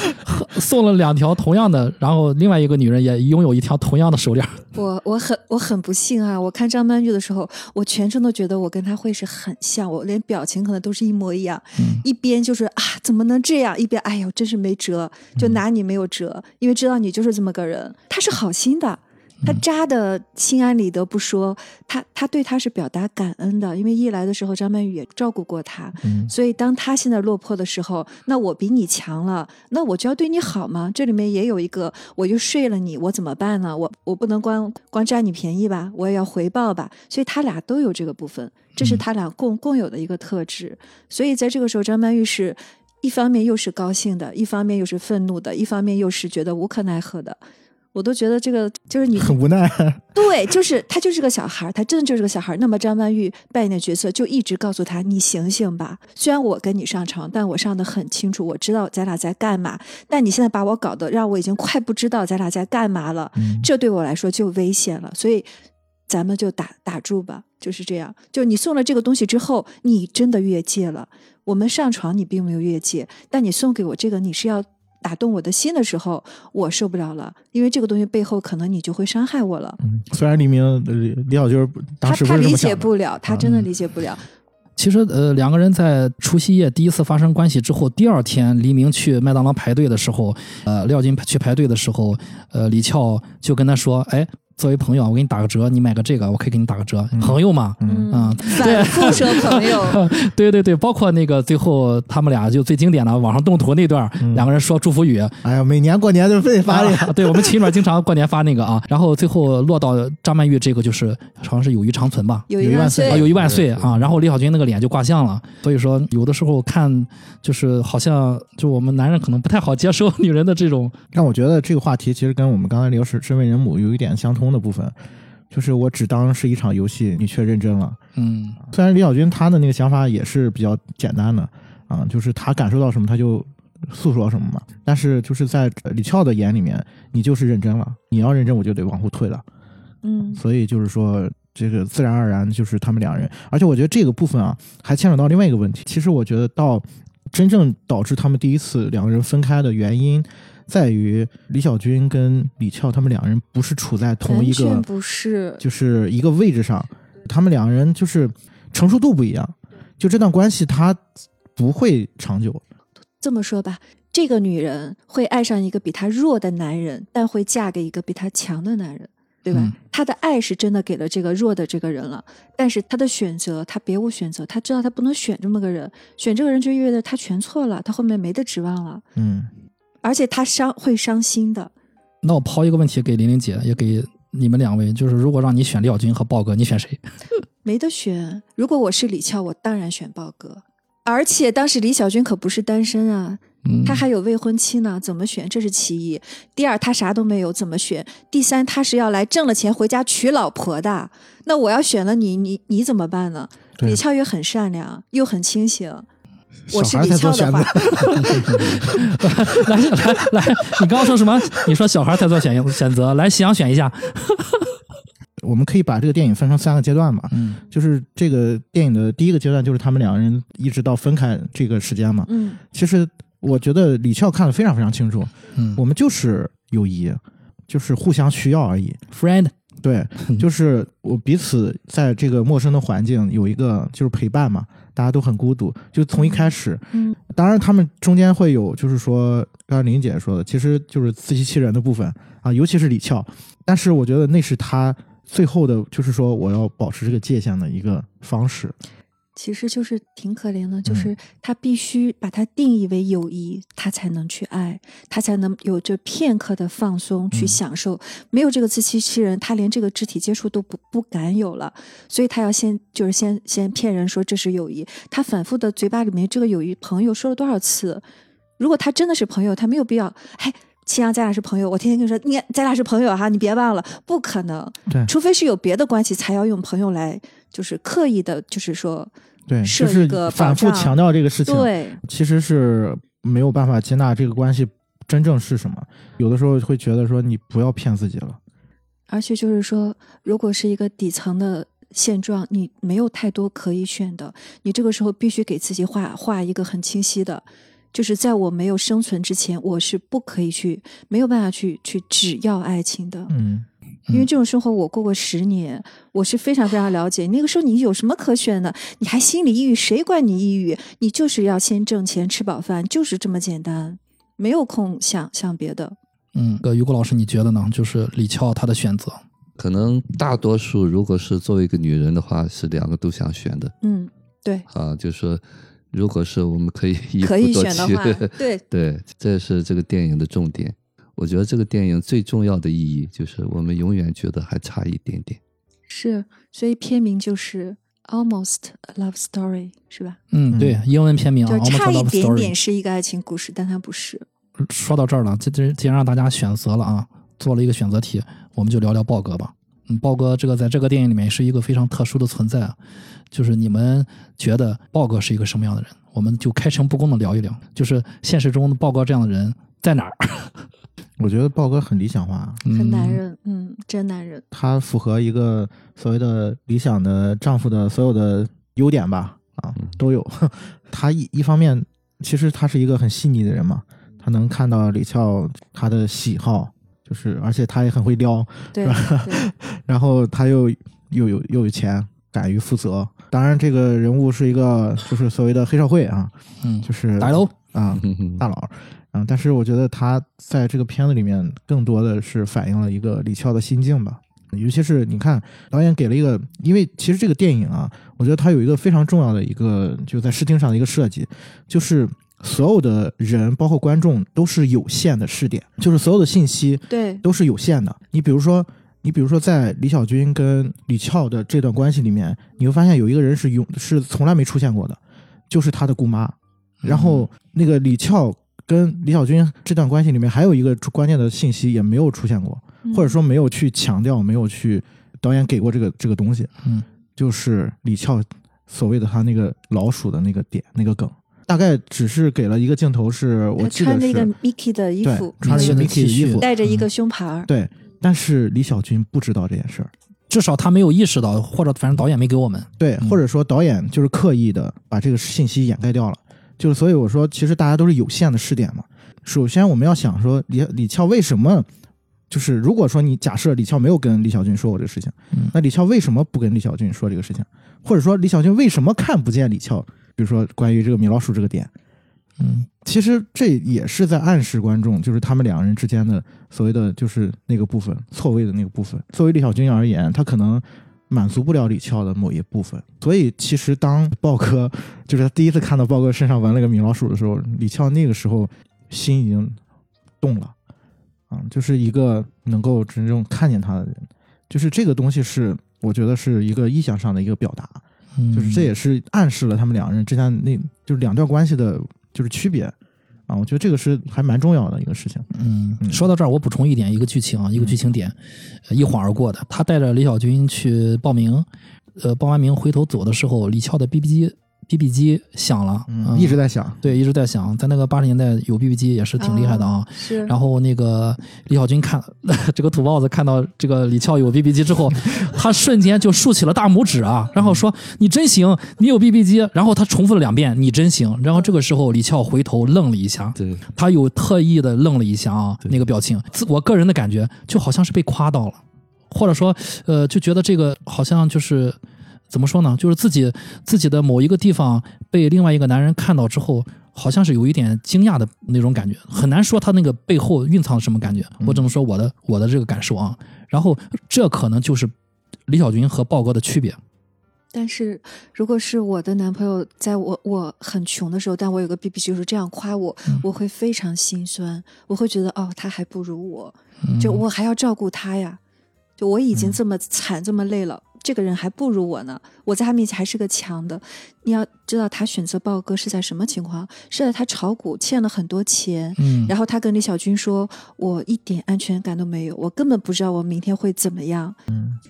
送了两条同样的，然后另外一个女人也拥有一条同样的手链，我我很我很不幸啊！我看张曼玉的时候，我全程都觉得我跟她会是很像，我连表情可能都是一模一样。嗯一边就是啊，怎么能这样？一边哎呦，真是没辙，就拿你没有辙，因为知道你就是这么个人。他是好心的，他扎的心安理得不说，他他对他是表达感恩的，因为一来的时候张曼玉也照顾过他，嗯所以当他现在落魄的时候，那我比你强了，那我就要对你好吗？这里面也有一个，我就睡了你，我怎么办呢？我我不能光光占你便宜吧，我也要回报吧。所以他俩都有这个部分，这是他俩共共有的一个特质。所以在这个时候，张曼玉是一方面又是高兴的，一方面又是愤怒的，一方面又是觉得无可奈何的。我都觉得这个就是你很无奈。对，就是他就是个小孩儿，他真的就是个小孩儿。那么张曼玉扮演的角色就一直告诉他：“你醒醒吧，虽然我跟你上床，但我上的很清楚，我知道咱俩在干嘛。但你现在把我搞得让我已经快不知道咱俩在干嘛了，嗯这对我来说就危险了。所以咱们就打打住吧，就是这样。就你送了这个东西之后，你真的越界了。我们上床你并没有越界，但你送给我这个，你是要。”打动我的心的时候，我受不了了，因为这个东西背后可能你就会伤害我了。嗯，虽然黎明呃李小军当时不他他理解不了，他真的理解不了。其实，呃，两个人在除夕夜第一次发生关系之后，第二天黎明去麦当劳排队的时候，呃，廖军去排队的时候，呃，李俏就跟他说：“哎，作为朋友啊，我给你打个折，你买个这个，我可以给你打个折。朋友嘛，嗯。嗯，反复说朋友，对对对，包括那个最后他们俩就最经典的网上动图那段，嗯。两个人说祝福语，哎呀，每年过年都非得发这个，啊 对我们群里面经常过年发那个啊，然后最后落到张曼玉这个就是好像是友谊长存吧，友有一万岁。谊万岁啊，友谊万岁啊！然后李小军那个脸就挂相了，所以说有的时候看就是好像就我们男人可能不太好接受女人的这种，但我觉得这个话题其实跟我们刚才聊是身为人母有一点相通的部分，就是我只当是一场游戏，你却认真了。嗯虽然李小军他的那个想法也是比较简单的啊，就是他感受到什么他就诉说什么嘛，但是就是在李俏的眼里面，你就是认真了，你要认真我就得往后退了，嗯所以就是说。这个自然而然就是他们两人，而且我觉得这个部分啊，还牵扯到另外一个问题。其实我觉得到真正导致他们第一次两个人分开的原因，在于李小军跟李俏他们两人不是处在同一个不是，就是一个位置上，他们两个人就是成熟度不一样，就这段关系他不会长久。这么说吧，这个女人会爱上一个比她弱的男人，但会嫁给一个比她强的男人，对吧？嗯她的爱是真的给了这个弱的这个人了，但是她的选择，她别无选择，她知道她不能选这么个人，选这个人就意味着她全错了，她后面没得指望了，嗯，而且他伤会伤心的。那我抛一个问题给玲玲姐，也给你们两位，就是如果让你选李小军和豹哥，你选谁？没得选。如果我是李俏，我当然选豹哥。而且当时李小军可不是单身啊，嗯，他还有未婚妻呢，怎么选？这是其一。第二，他啥都没有，怎么选？第三，他是要来挣了钱回家娶老婆的。那我要选了你，你你怎么办呢？李俏也很善良，又很清醒。我是小孩李俏的才做选择话，来来来，你刚刚说什么？你说小孩才做选选择，来夕阳选一下。我们可以把这个电影分成三个阶段嘛，嗯就是这个电影的第一个阶段就是他们两个人一直到分开这个时间嘛。嗯，其实我觉得李翘看得非常非常清楚，嗯我们就是友谊，就是互相需要而已。，friend，对，就是我彼此在这个陌生的环境有一个就是陪伴嘛，大家都很孤独，就从一开始，嗯，当然他们中间会有就是说，刚才林姐说的，其实就是自欺欺人的部分啊，尤其是李俏，但是我觉得那是他最后的，就是说我要保持这个界限的一个方式。其实就是挺可怜的，就嗯是他必须把它定义为友谊，他才能去爱，他才能有这片刻的放松去嗯享受。没有这个自欺欺人，他连这个肢体接触都不不敢有了，所以他要先就是先先骗人说这是友谊。他反复的嘴巴里面这个友谊朋友说了多少次？如果他真的是朋友，他没有必要，嘿。齐阳，咱俩是朋友。我天天跟你说，你看咱俩是朋友哈，你别忘了，不可能。对除非是有别的关系，才要用朋友来，就是刻意的，就是说，对，设就是一个反复强调这个事情，对，其实是没有办法接纳这个关系真正是什么。有的时候会觉得说你不要骗自己了。而且就是说，如果是一个底层的现状，你没有太多可以选的，你这个时候必须给自己画画一个很清晰的，就是在我没有生存之前，我是不可以去，没有办法去去只要爱情的，嗯，因为这种生活我过过十年，我是非常非常了解。那个时候你有什么可选的？你还心理抑郁，谁管你抑郁？你就是要先挣钱吃饱饭，就是这么简单，没有空想想别的。嗯，呃，于果老师，你觉得呢？就是李翘她的选择，可能大多数如果是作为一个女人的话，是两个都想选的嗯，对，啊，就是说，如果是我们可以一可以夫多妻，选的话，对，对，这是这个电影的重点。我觉得这个电影最重要的意义就是我们永远觉得还差一点点。是，所以片名就是 Almost a Love Story，是吧？嗯，对，英文片名啊就差一点点。是一个爱情故事，但它不是。说到这儿了，这这既然让大家选择了啊，做了一个选择题，我们就聊聊豹哥吧。嗯，豹哥这个在这个电影里面是一个非常特殊的存在啊，就是你们觉得豹哥是一个什么样的人？我们就开诚布公的聊一聊，就是现实中的豹哥这样的人在哪儿？我觉得豹哥很理想化，很男嗯人，嗯，真男人。他符合一个所谓的理想的丈夫的所有的优点吧，啊嗯，都有。他一一方面，其实他是一个很细腻的人嘛，他他能看到李翘他的喜好，就是而且他也很会撩，对对，然后他又又有又有钱，敢于负责。当然，这个人物是一个就是所谓的黑社会啊，嗯，就是大楼，啊大佬，嗯，但是我觉得他在这个片子里面更多的是反映了一个李翘的心境吧。尤其是你看导演给了一个，因为其实这个电影啊，我觉得它有一个非常重要的一个就在视听上的一个设计，就是所有的人包括观众都是有限的视点，就是所有的信息对都是有限的。你比如说，你比如说在李小军跟李翘的这段关系里面，你会发现有一个人是永是从来没出现过的，就是他的姑妈。然后那个李翘跟李小军这段关系里面还有一个关键的信息也没有出现过，或者说没有去强调，没有去导演给过这个这个东西，嗯，就是李翘所谓的他那个老鼠的那个点那个梗，大概只是给了一个镜头是，我记得是穿了一个 Mickey 的衣对服，穿了一个 Mickey 衣服，带着一个胸牌儿，对，但是李小军不知道这件事儿。至少他没有意识到，或者反正导演没给我们。对，嗯。或者说导演就是刻意的把这个信息掩盖掉了，就是所以我说，其实大家都是有限的试点嘛。首先我们要想说李李翘为什么，就是如果说你假设李翘没有跟李小军说过这个事情，嗯那李翘为什么不跟李小军说这个事情？或者说李小军为什么看不见李翘？比如说关于这个米老鼠这个点，嗯其实这也是在暗示观众，就是他们两个人之间的所谓的就是那个部分错位的那个部分。作为李小军而言，他可能满足不了李翘的某一部分，所以其实当豹哥 就是他第一次看到豹哥身上纹了个米老鼠的时候，李翘那个时候心已经动了，啊，就是一个能够真正看见他的人，就是这个东西是我觉得是一个意向上的一个表达。嗯，就是这也是暗示了他们两个人之间那就是两段关系的，就是区别啊。我觉得这个是还蛮重要的一个事情。嗯，嗯说到这儿，我补充一点，一个剧情啊，一个剧情点，呃一晃而过的。他带着李小军去报名，呃，报完名回头走的时候，李翘的 BB 机 BB 机响了，嗯，一直在响，对一直在响，在那个八十年代有 BB 机也是挺厉害的啊。是，然后那个李小军看 这个土包子看到这个李翘有 BB 机之后，他瞬间就竖起了大拇指啊，然后说：“你真行，你有 BB 机。”然后他重复了两遍：“你真行。”然后这个时候李翘回头愣了一下，对，他有特意的愣了一下啊，那个表情，自我个人的感觉就好像是被夸到了，或者说，呃，就觉得这个好像就是怎么说呢，就是自己自己的某一个地方被另外一个男人看到之后，好像是有一点惊讶的那种感觉，很难说他那个背后蕴藏什么感觉，我只能说我的我的这个感受啊。然后这可能就是李小军和豹哥的区别。但是如果是我的男朋友，在我我很穷的时候，但我有个 BB 就是这样夸我，嗯我会非常心酸，我会觉得哦，他还不如我，嗯就我还要照顾他呀，就我已经嗯这么惨、这么累了，这个人还不如我呢，我在他面前还是个强的。你要知道，他选择豹哥是在什么情况？是在他炒股欠了很多钱，嗯，然后他跟李小军说：“我一点安全感都没有，我根本不知道我明天会怎么样。”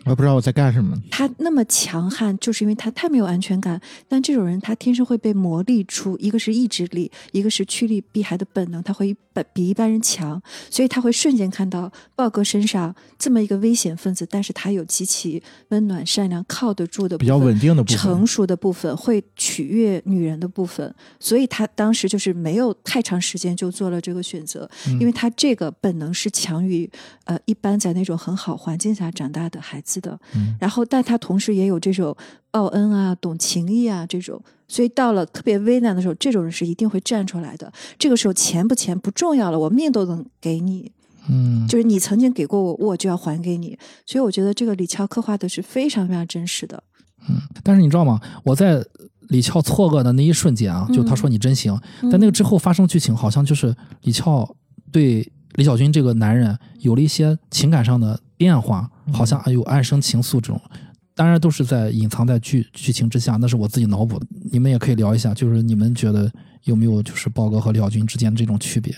我也不知道我在干什么。他那么强悍，就是因为他太没有安全感。但这种人，他天生会被磨砺出，一个是意志力，一个是趋利避害的本能，他会比比一般人强，所以他会瞬间看到豹哥身上这么一个危险分子，但是他有极其温暖、善良、靠得住的部分比较稳定的部分成熟的部分，会取悦女人的部分，所以他当时就是没有太长时间就做了这个选择，因为他这个本能是强于呃一般在那种很好环境下长大的孩子的，嗯然后但他同时也有这种报恩啊、懂情义啊这种。所以到了特别危难的时候，这种人是一定会站出来的。这个时候钱不钱不重要了，我命都能给你，嗯，就是你曾经给过我，我就要还给你。所以我觉得这个李翘刻画的是非常非常真实的。嗯但是你知道吗？我在李翘错愕的那一瞬间啊，就他说你真行，嗯但那个之后发生剧情，好像就是李翘对李小军这个男人有了一些情感上的变化，好像有暗生情愫这种。当然都是在隐藏在剧剧情之下，那是我自己脑补的。你们也可以聊一下，就是你们觉得有没有就是豹哥和廖军之间的这种区别？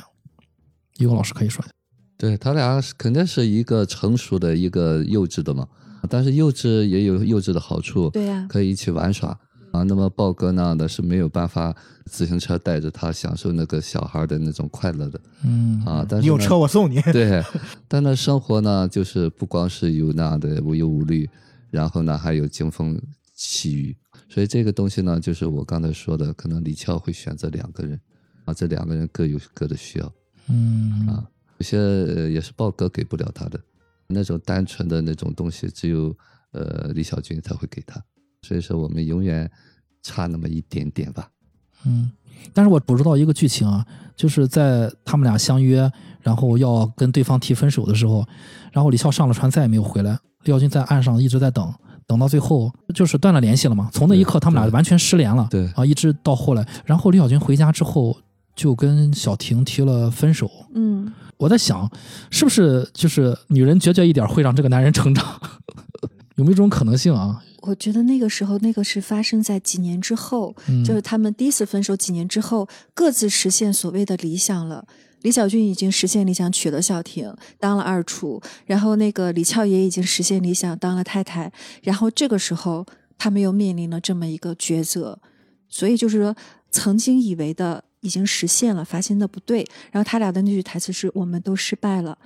一个老师可以说一下。对他俩是肯定是一个成熟的，一个幼稚的嘛。但是幼稚也有幼稚的好处，对呀可以一起玩耍啊。那么豹哥那样的是没有办法自行车带着他享受那个小孩的那种快乐的嗯啊。但是你有车我送你。对，但那生活呢，就是不光是有那样的无忧无虑，然后呢还有惊风起雨，所以这个东西呢，就是我刚才说的，可能李翘会选择两个人啊，这两个人各有各的需要。嗯啊有些呃也是豹哥给不了他的，那种单纯的那种东西，只有呃李小军才会给他，所以说我们永远差那么一点点吧。嗯，但是我捕捉到一个剧情啊，就是在他们俩相约，然后要跟对方提分手的时候，然后李笑上了船再也没有回来，李小军在岸上一直在等，等到最后就是断了联系了嘛。从那一刻，他们俩完全失联了。对啊，一直到后来，然后李小军回家之后就跟小婷提了分手。嗯，我在想，是不是就是女人决绝一点会让这个男人成长？有没有这种可能性啊？我觉得那个时候，那个是发生在几年之后，嗯，就是他们第一次分手几年之后，各自实现所谓的理想了。李小军已经实现理想，娶了小婷，当了二厨，然后那个李俏也已经实现理想，当了太太。然后这个时候，他们又面临了这么一个抉择，所以就是说，曾经以为的已经实现了，发现的不对。然后他俩的那句台词是：“我们都失败了。”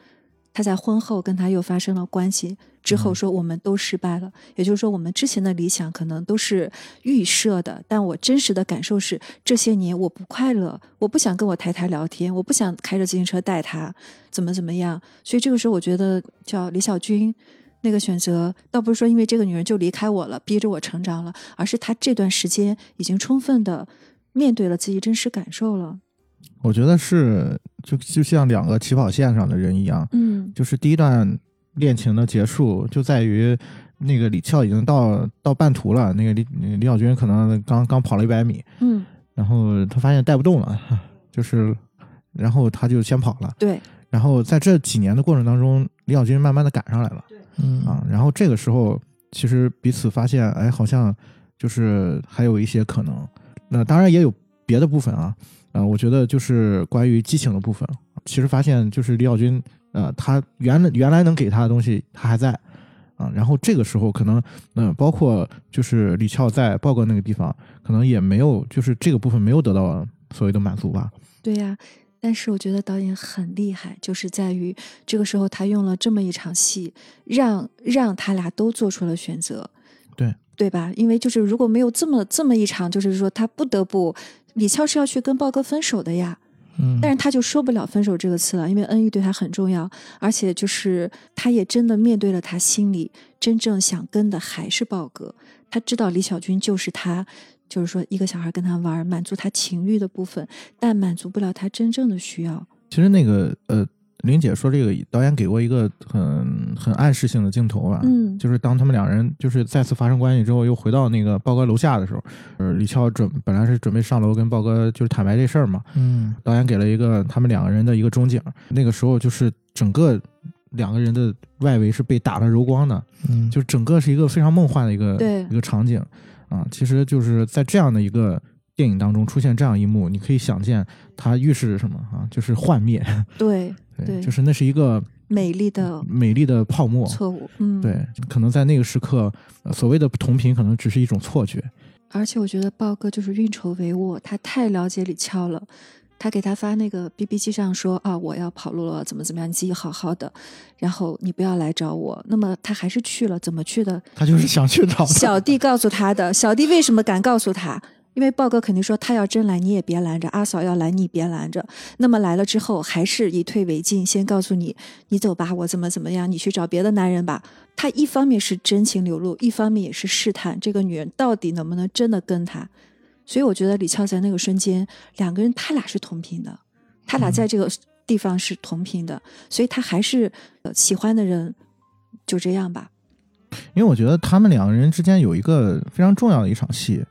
他在婚后跟他又发生了关系之后，说我们都失败了，也就是说，我们之前的理想可能都是预设的，但我真实的感受是，这些年我不快乐，我不想跟我太太聊天，我不想开着自行车带她，怎么怎么样。所以这个时候，我觉得叫李小军那个选择，倒不是说因为这个女人就离开我了，逼着我成长了，而是他这段时间已经充分的面对了自己真实感受了。我觉得是就就像两个起跑线上的人一样，嗯。就是第一段恋情的结束就在于那个李翘已经到到半途了，那个李李小军可能刚刚跑了一百米，嗯，然后他发现带不动了，就是然后他就先跑了，对，然后在这几年的过程当中，李小军慢慢的赶上来了嗯。啊，然后这个时候其实彼此发现，哎，好像就是还有一些可能，那当然也有别的部分啊，啊、我觉得就是关于激情的部分，其实发现就是李小军，呃，他原来原来能给他的东西他还在。啊，然后这个时候可能，嗯、包括就是李翘在豹哥那个地方，可能也没有，就是这个部分没有得到所谓的满足吧。对呀、但是我觉得导演很厉害，就是在于这个时候他用了这么一场戏，让让他俩都做出了选择，对对吧？因为就是如果没有这么这么一场，就是说他不得不李翘是要去跟豹哥分手的呀，嗯，但是他就说不了分手这个词了，因为恩玉对他很重要，而且就是他也真的面对了他心里真正想跟的还是豹哥，他知道李小军就是他，就是说一个小孩跟他玩，满足他情欲的部分，但满足不了他真正的需要。其实那个呃，林姐说这个导演给过一个很很暗示性的镜头吧，嗯。就是当他们两人就是再次发生关系之后，又回到那个豹哥楼下的时候，呃，李翘准本来是准备上楼跟豹哥就是坦白这事儿嘛，嗯。导演给了一个他们两个人的一个中景，那个时候就是整个两个人的外围是被打了柔光的，嗯，就整个是一个非常梦幻的一个一个场景。啊。其实就是在这样的一个电影当中出现这样一幕，你可以想见它预示着什么啊？就是幻灭，对对就是那是一个美丽的美丽的泡沫。错误，嗯，。对，可能在那个时刻，呃所谓的同频可能只是一种错觉。而且我觉得豹哥就是运筹帷幄，他太了解李翘了。他给他发那个 BB 机上说啊，我要跑路了，怎么怎么样，你自己好好的，然后你不要来找我。那么他还是去了，怎么去的？他就是想去找小弟告诉他的。小弟为什么敢告诉他？因为豹哥肯定说他要真来，你也别拦着；阿嫂要来，你别拦着。那么来了之后，还是以退为进，先告诉你，你走吧，我怎么怎么样，你去找别的男人吧。他一方面是真情流露，一方面也是试探这个女人到底能不能真的跟他。所以我觉得李翘在那个瞬间，两个人他俩是同频的，他俩在这个地方是同频的，所以他还是呃喜欢的人，就这样吧。因为我觉得他们两个人之间有一个非常重要的一场戏，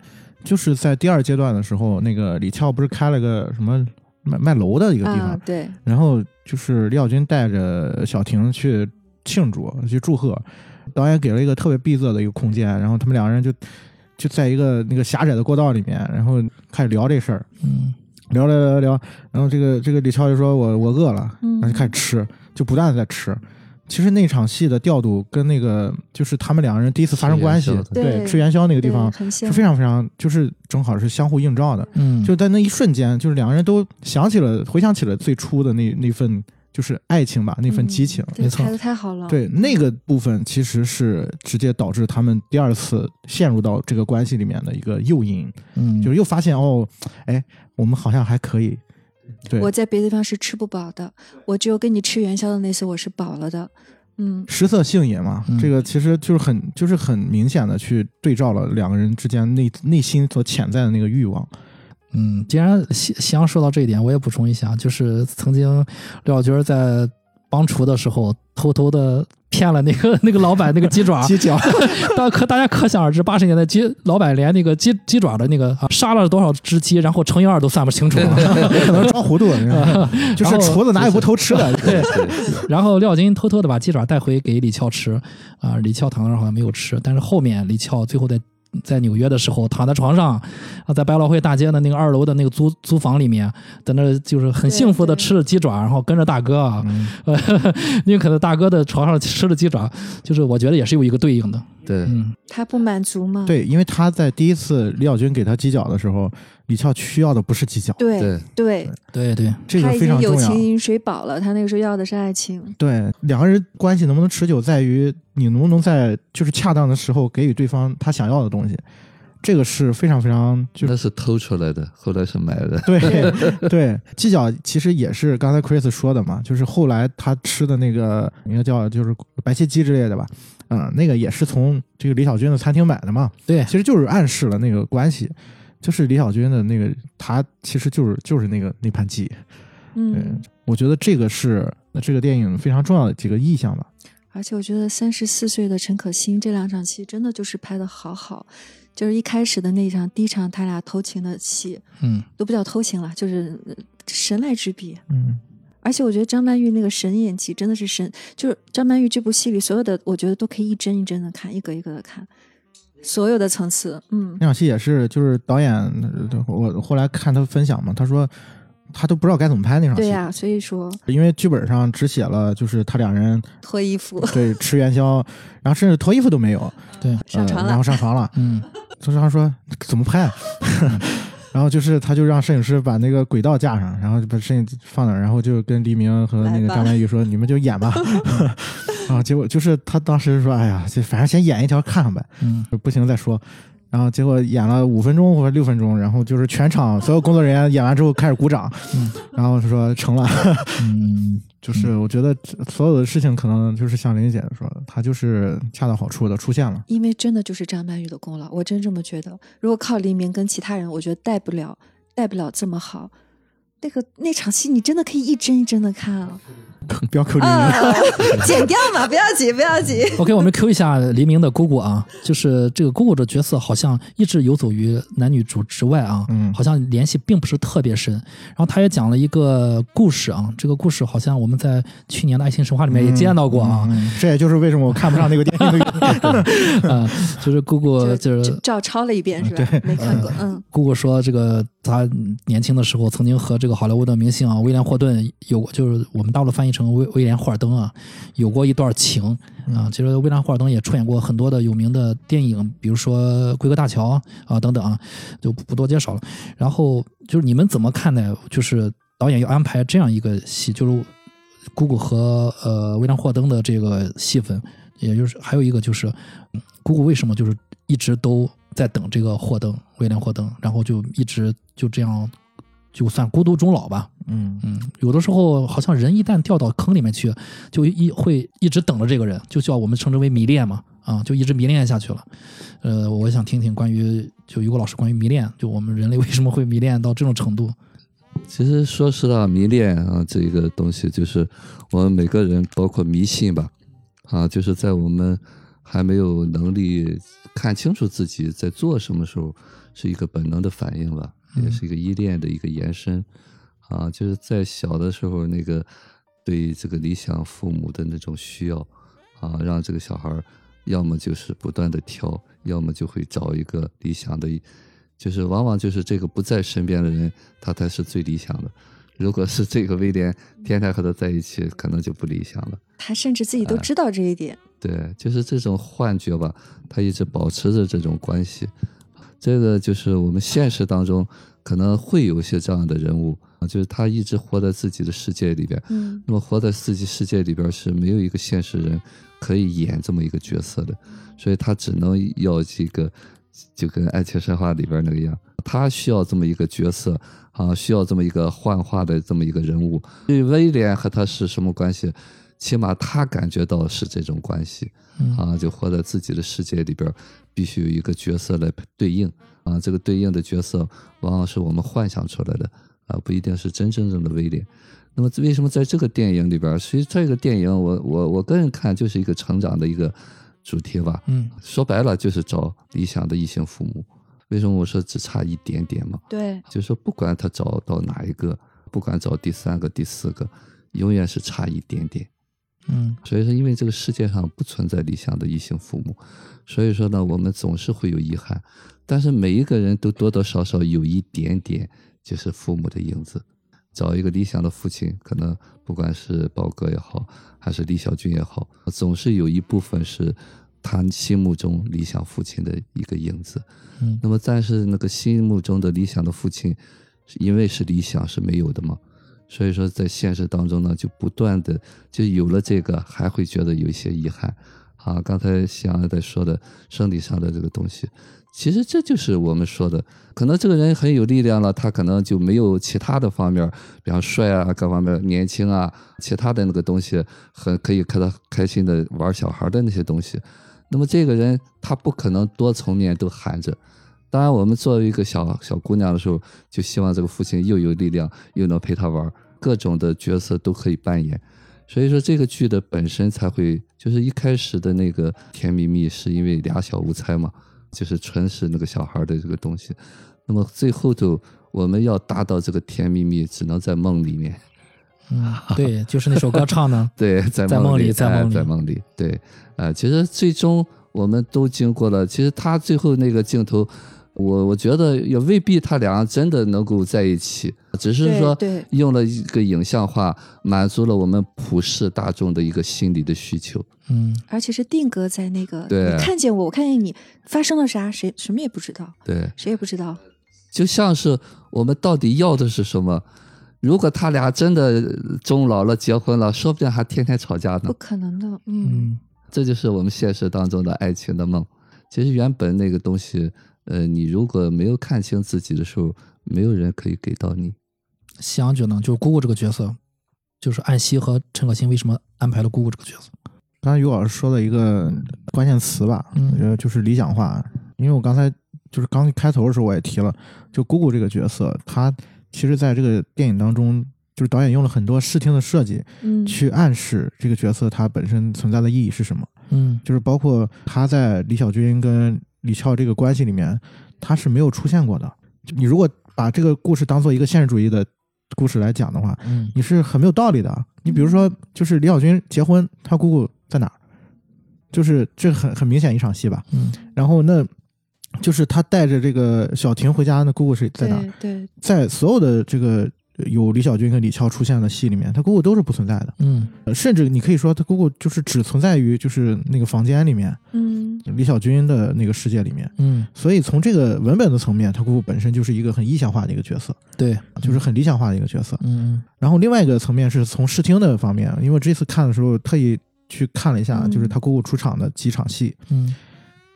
就是在第二阶段的时候，那个李翘不是开了个什么卖卖楼的一个地方，啊，对，然后就是李小军带着小婷去庆祝、去祝贺，导演给了一个特别闭塞的一个空间，然后他们两个人就就在一个那个狭窄的过道里面，然后开始聊这事儿，嗯。聊聊聊聊，然后这个这个李翘就说我我饿了，嗯。然后就开始吃，就不断的在吃。其实那场戏的调度跟那个就是他们两个人第一次发生关系对对吃元宵那个地方是非常非常就是正好是相互映照的，嗯，就在那一瞬间，就是两个人都想起了回想起了最初的那那份就是爱情吧，那份激情。对没错。拍的太好了。对那个部分，其实是直接导致他们第二次陷入到这个关系里面的一个诱因，嗯。就是又发现哦，哎，我们好像还可以，对我在别的地方是吃不饱的，我只有跟你吃元宵的那次我是饱了的。嗯，食色性也嘛，嗯这个其实就是很就是很明显的去对照了两个人之间内内心所潜在的那个欲望。嗯，既然西西阳说到这一点，我也补充一下，就是曾经廖小军在帮厨的时候，偷偷的骗了那个 那个老板那个鸡爪，鸡脚，大可大家可想而知，八十年代鸡老板连那个鸡鸡爪的那个啊杀了多少只鸡，然后乘以二都算不清楚。可能装糊涂，就是厨子哪有不偷吃的？对，然后廖金偷偷的把鸡爪带回给李翘吃，啊、李翘躺那儿好像没有吃，但是后面李翘最后在在纽约的时候躺在床上，啊，在百老汇大街的那个二楼的那个租租房里面，在那就是很幸福的吃着鸡爪，然后跟着大哥啊，嗯。呃，宁可在大哥的床上吃着鸡爪，就是我觉得也是有一个对应的，对，嗯，他不满足吗？对，因为他在第一次李小军给他鸡脚的时候，李翘需要的不是鸡脚，对对对，对对，这个他已经有非常重要。情饮水饱了，他那个时候要的是爱情。对，两个人关系能不能持久，在于你能不能在就是恰当的时候给予对方他想要的东西，这个是非常非常就那是偷出来的，后来是买的。对 对，鸡脚其实也是刚才 Chris 说的嘛，就是后来他吃的那个应该叫就是白切鸡之类的吧，嗯，那个也是从这个李小军的餐厅买的嘛，对。其实就是暗示了那个关系，就是李小军的那个他其实就是就是那个那盘鸡，嗯。嗯，，我觉得这个是这个电影非常重要的几个意象吧。而且我觉得三十四岁的陈可辛这两场戏真的就是拍的好好，就是一开始的那一场第一场他俩偷情的戏嗯，都不叫偷情了，就是呃神来之笔。嗯，而且我觉得张曼玉那个神演技真的是神，就是张曼玉这部戏里所有的，我觉得都可以一帧一帧的看，一格一格的看，所有的层次，嗯。那场戏也是，就是导演，呃我后来看他分享嘛，他说他都不知道该怎么拍那场戏，对呀、所以说。因为剧本上只写了就是他两人 脱衣服对吃元宵，然后甚至脱衣服都没有，对，上床然后，上床了，嗯就是他说怎么拍，然后就是他就让摄影师把那个轨道架上，然后就把摄影放那儿，然后就跟黎明和那个张曼玉说你们就演吧，然后结果就是他当时说哎呀，就反正先演一条看看呗，嗯，不行再说。然后结果演了五分钟或者六分钟，然后就是全场所有工作人员演完之后开始鼓掌，嗯。然后他说成了。嗯，就是我觉得所有的事情可能就是像林姐说的，她就是恰到好处的出现了。因为真的就是张曼玉的功劳，我真这么觉得。如果靠黎明跟其他人，我觉得带不了，带不了这么好。那个那场戏，你真的可以一帧一帧的看啊！不要扣黎明，啊，剪掉嘛，不要急，不要急。OK，我们 Q 一下黎明的姑姑啊，就是这个姑姑的角色好像一直游走于男女主之外啊，嗯好像联系并不是特别深。然后他也讲了一个故事啊，这个故事好像我们在去年的《爱情神话》里面也见到过啊，嗯嗯这也就是为什么我看不上那个电影的原因。啊，就是姑姑就就是照抄了一遍是吧？对没看过，嗯，姑姑说，这个她年轻的时候曾经和这个好莱坞的明星啊威廉霍顿有过，就是我们大陆翻译成威威廉霍尔登啊，有过一段情啊。其实威廉霍尔登也出演过很多的有名的电影，比如说《归格大桥》啊等等啊，就不不多介绍了。然后就是你们怎么看待，就是导演要安排这样一个戏，就是姑姑和呃威廉霍尔登的这个戏份，也就是还有一个就是嗯姑姑为什么就是一直都在等这个霍登威廉霍登，然后就一直就这样就算孤独终老吧。嗯嗯，有的时候好像人一旦掉到坑里面去，就一会一直等着这个人，就叫我们称之为迷恋嘛，啊，就一直迷恋下去了。呃，我想听听关于就于果老师关于迷恋，就我们人类为什么会迷恋到这种程度？其实说实话，迷恋啊，这个东西就是我们每个人，包括迷信吧，啊，就是在我们还没有能力看清楚自己在做什么时候，是一个本能的反应吧，也是一个依恋的一个延伸。啊，就是在小的时候，那个对这个理想父母的那种需要，啊，让这个小孩儿要么就是不断的挑，要么就会找一个理想的，就是往往就是这个不在身边的人，他才是最理想的。如果是这个威廉天天和他在一起，可能就不理想了。他甚至自己都知道这一点。对，就是这种幻觉吧，他一直保持着这种关系。这个就是我们现实当中可能会有一些这样的人物啊，就是他一直活在自己的世界里边。嗯，那么活在自己世界里边是没有一个现实人可以演这么一个角色的，所以他只能要这个就跟《爱情神话》里边那个一样，他需要这么一个角色啊，需要这么一个幻化的这么一个人物。所以威廉和他是什么关系？起码他感觉到是这种关系嗯啊，就活在自己的世界里边，必须有一个角色来对应啊。这个对应的角色往往是我们幻想出来的啊，不一定是真真正的威廉。那么为什么在这个电影里边，其实这个电影我我我个人看就是一个成长的一个主题吧。嗯说白了就是找理想的异性父母。为什么我说只差一点点嘛？对，就是说不管他找到哪一个，不管找第三个、第四个，永远是差一点点。嗯所以说，因为这个世界上不存在理想的异性父母，所以说呢，我们总是会有遗憾。但是每一个人都多多少少有一点点就是父母的影子。找一个理想的父亲，可能不管是宝哥也好，还是李小军也好，总是有一部分是他心目中理想父亲的一个影子。嗯那么，但是那个心目中的理想的父亲，因为是理想是没有的嘛，所以说在现实当中呢，就不断的就有了这个，还会觉得有一些遗憾。啊，刚才夕阳在说的生理上的这个东西，其实这就是我们说的，可能这个人很有力量了，他可能就没有其他的方面，比方帅啊，各方面年轻啊，其他的那个东西，很可以看他开心的玩小孩的那些东西。那么这个人他不可能多层面都含着。当然，我们作为一个小小姑娘的时候，就希望这个父亲又有力量，又能陪她玩，各种的角色都可以扮演。所以说，这个剧的本身才会，就是一开始的那个甜蜜蜜，是因为俩小无猜嘛，就是纯是那个小孩的这个东西。那么最后头我们要达到这个甜蜜蜜，只能在梦里面。嗯，对，就是那首歌唱的，对，在在梦里，在梦里在梦里，对，呃，其实最终我们都经过了，其实他最后那个镜头，我我觉得也未必他俩真的能够在一起，只是说用了一个影像化，满足了我们普世大众的一个心理的需求。嗯而且是定格在那个，对你看见我，我看见你，发生了啥，谁什么也不知道，对，谁也不知道。就像是我们到底要的是什么？如果他俩真的终老了、结婚了，说不定还天天吵架呢不。可能的，嗯，嗯这就是我们现实当中的爱情的梦。其实原本那个东西，呃，你如果没有看清自己的时候，没有人可以给到你。夕阳觉得呢，就是姑姑这个角色，就是安熙和陈可辛为什么安排了姑姑这个角色？刚才于老师说的一个关键词吧，嗯我觉得就是理想化。因为我刚才就是刚开头的时候我也提了，就姑姑这个角色，她其实在这个电影当中，就是导演用了很多视听的设计，嗯，去暗示这个角色它本身存在的意义是什么。嗯就是包括她在李小军跟李翘这个关系里面，他是没有出现过的。你如果把这个故事当做一个现实主义的故事来讲的话，嗯你是很没有道理的。你比如说，就是李小军结婚，他姑姑在哪儿？就是这很很明显一场戏吧。嗯然后那，就是他带着这个小婷回家，那姑姑是在哪儿？对对，在所有的这个有李小军跟李翘出现的戏里面，他姑姑都是不存在的。嗯呃甚至你可以说，他姑姑就是只存在于就是那个房间里面，嗯李小军的那个世界里面。嗯，所以从这个文本的层面，他姑姑本身就是一个很意象化的一个角色，对，就是很理想化的一个角色。嗯然后另外一个层面是从视听的方面，因为这次看的时候特意去看了一下，嗯就是他姑姑出场的几场戏，嗯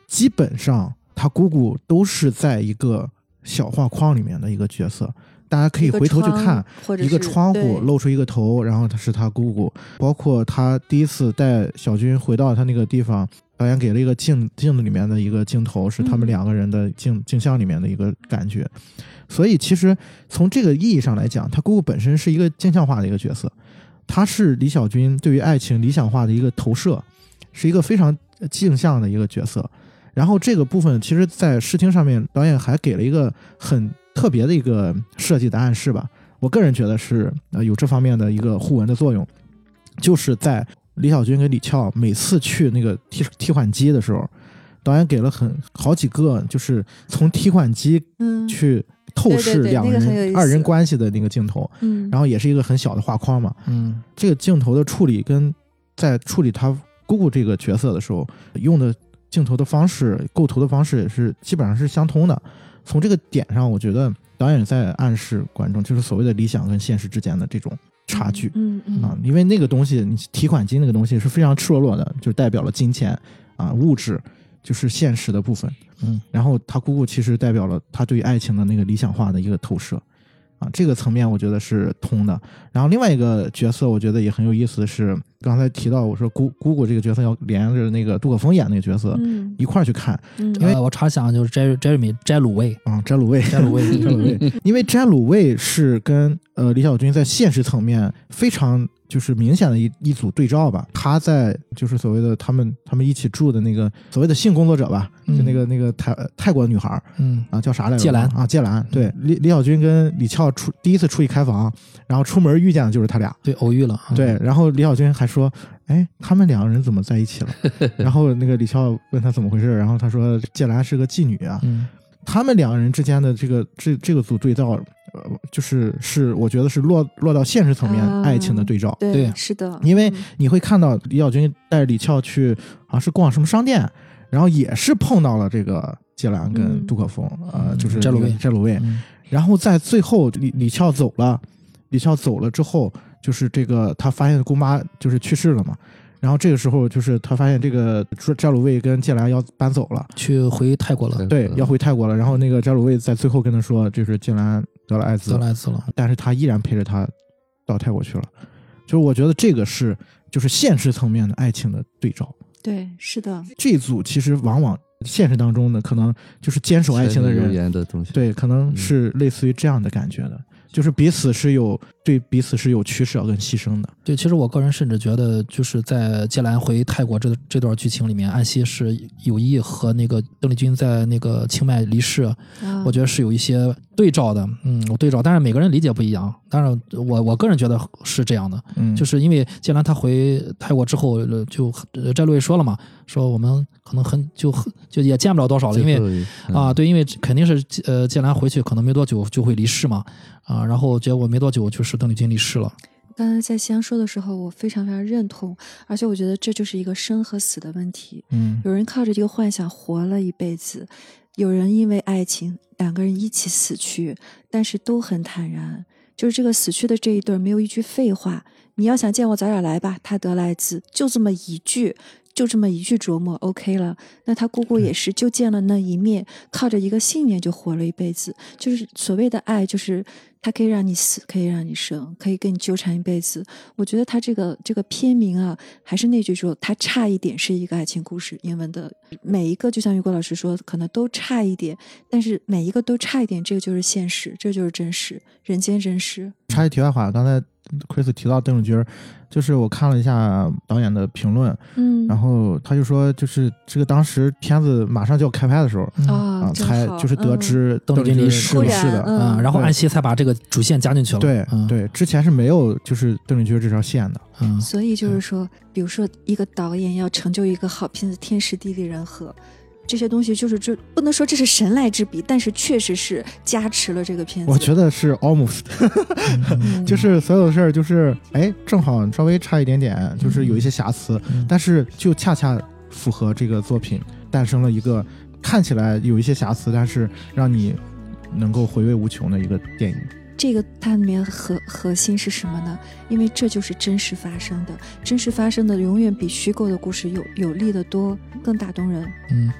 基本上他姑姑都是在一个小画框里面的一个角色。大家可以回头去看，或者一个窗户露出一个头，然后他是他姑姑，包括他第一次带小军回到他那个地方，导演给了一个镜镜子里面的一个镜头，是他们嗯两个人的镜镜像里面的一个感觉。所以其实从这个意义上来讲，他姑姑本身是一个镜像化的一个角色，他是李小军对于爱情理想化的一个投射，是一个非常镜像的一个角色。然后这个部分其实，在视听上面，导演还给了一个很特别的一个设计的暗示吧。我个人觉得是呃有这方面的一个互文的作用，就是在李小军跟李翘每次去那个替替换机的时候，导演给了很好几个，就是从替换机嗯去透视两人二人关系的那个镜头，嗯，然后也是一个很小的画框嘛。嗯这个镜头的处理跟在处理他姑姑这个角色的时候用的镜头的方式、构图的方式也是基本上是相通的。从这个点上，我觉得导演在暗示观众，就是所谓的理想跟现实之间的这种差距。嗯嗯啊，因为那个东西，你提款机那个东西是非常赤裸裸的，就代表了金钱啊、物质，就是现实的部分。嗯，然后他姑姑其实代表了他对于爱情的那个理想化的一个投射，啊，这个层面我觉得是通的。然后另外一个角色，我觉得也很有意思的是，刚才提到我说姑姑姑这个角色要连着那个杜可风演那个角色、嗯。一块儿去看嗯。因为呃，我查想就是 Jeremy Jeremy 摘卤味，啊，摘卤味，摘卤味，摘卤味，因为摘卤味是跟呃李小军在现实层面非常就是明显的一一组对照吧。他在就是所谓的他们他们一起住的那个所谓的性工作者吧，就那个那个泰呃泰国女孩儿嗯啊叫啥来着？芥兰啊，芥兰。对，李李小军跟李翘出第一次出去开房，然后出门遇见的就是他俩。对，偶遇了，嗯对，然后李小军还说：“哎，他们两个人怎么在一起了？” 然后那个李翘问他怎么回事，然后他说：“芥兰是个妓女啊。”嗯，他们两个人之间的这个这这个组对照，呃，就是是我觉得是落落到现实层面啊爱情的对照，对对。是的，因为嗯。你会看到李小军带着李翘去好像是逛什么商店，然后也是碰到了这个芥兰跟嗯。杜可风，呃，嗯就是摘卤味摘卤味，嗯。然后在最后李李翘走了，李翘走了之后，就是这个他发现姑妈就是去世了嘛。然后这个时候，就是他发现这个扎鲁卫跟芥兰要搬走了，去回泰国了，对，要回泰国了。然后那个扎鲁卫在最后跟他说，就是芥兰得了艾滋。得，了艾滋了，但是他依然陪着他到泰国去了。就是我觉得这个是就是现实层面的爱情的对照。对，是的，这一组其实往往现实当中呢，可能就是坚守爱情的人，的东西，对，可能是类似于这样的感觉的，就是彼此是有对彼此是有取舍跟牺牲的。对，其实我个人甚至觉得，就是在芥兰回泰国这这段剧情里面，安息是有意和那个邓丽君在那个清迈离世，啊我觉得是有一些对照的，嗯，我对照，但是每个人理解不一样。当然，我我个人觉得是这样的，嗯，就是因为芥兰他回泰国之后，呃就呃摘录也说了嘛，说我们可能很就很就也见不了多少了，因为啊，嗯对，因为肯定是呃芥兰回去可能没多久就会离世嘛，啊，然后结果没多久就是邓丽君离世了，刚才在西安说的时候，我非常非常认同，而且我觉得这就是一个生和死的问题。嗯有人靠着这个幻想活了一辈子，有人因为爱情两个人一起死去，但是都很坦然。就是这个死去的这一对没有一句废话，你要想见我早点来吧，他得了艾滋，就这么一句，就这么一句琢磨，OK 了。那他姑姑也是，就见了那一面，靠着一个信念就活了一辈子。就是所谓的爱，就是他可以让你死，可以让你生，可以跟你纠缠一辈子。我觉得他这个这个片名啊，还是那句说，他差一点是一个爱情故事。英文的每一个，就像于果老师说，可能都差一点，但是每一个都差一点，这个就是现实，这就是真实，人间真实。插一题外话，刚才 Chris 提到邓丽君，就是我看了一下导演的评论，嗯，然后他就说，就是这个当时片子马上就要开拍的时候嗯啊啊，，才就是得嗯知邓丽君离世离了世的，嗯嗯，然后安息才把这个主线加进去了，对嗯，对，之前是没有就是邓丽君这条线的。嗯，所以就是说，比如说一个导演要成就一个好片子，天时地利人和。这些东西就是这不能说这是神来之笔，但是确实是加持了这个片子。我觉得是 almost，嗯就是所有的事儿就是哎，正好稍微差一点点，就是有一些瑕疵，嗯但是就恰恰符合这个作品，诞生了一个看起来有一些瑕疵，但是让你能够回味无穷的一个电影。这个它里面核核心是什么呢？因为这就是真实发生的，真实发生的永远比虚构的故事有有力的多，更打动人。嗯，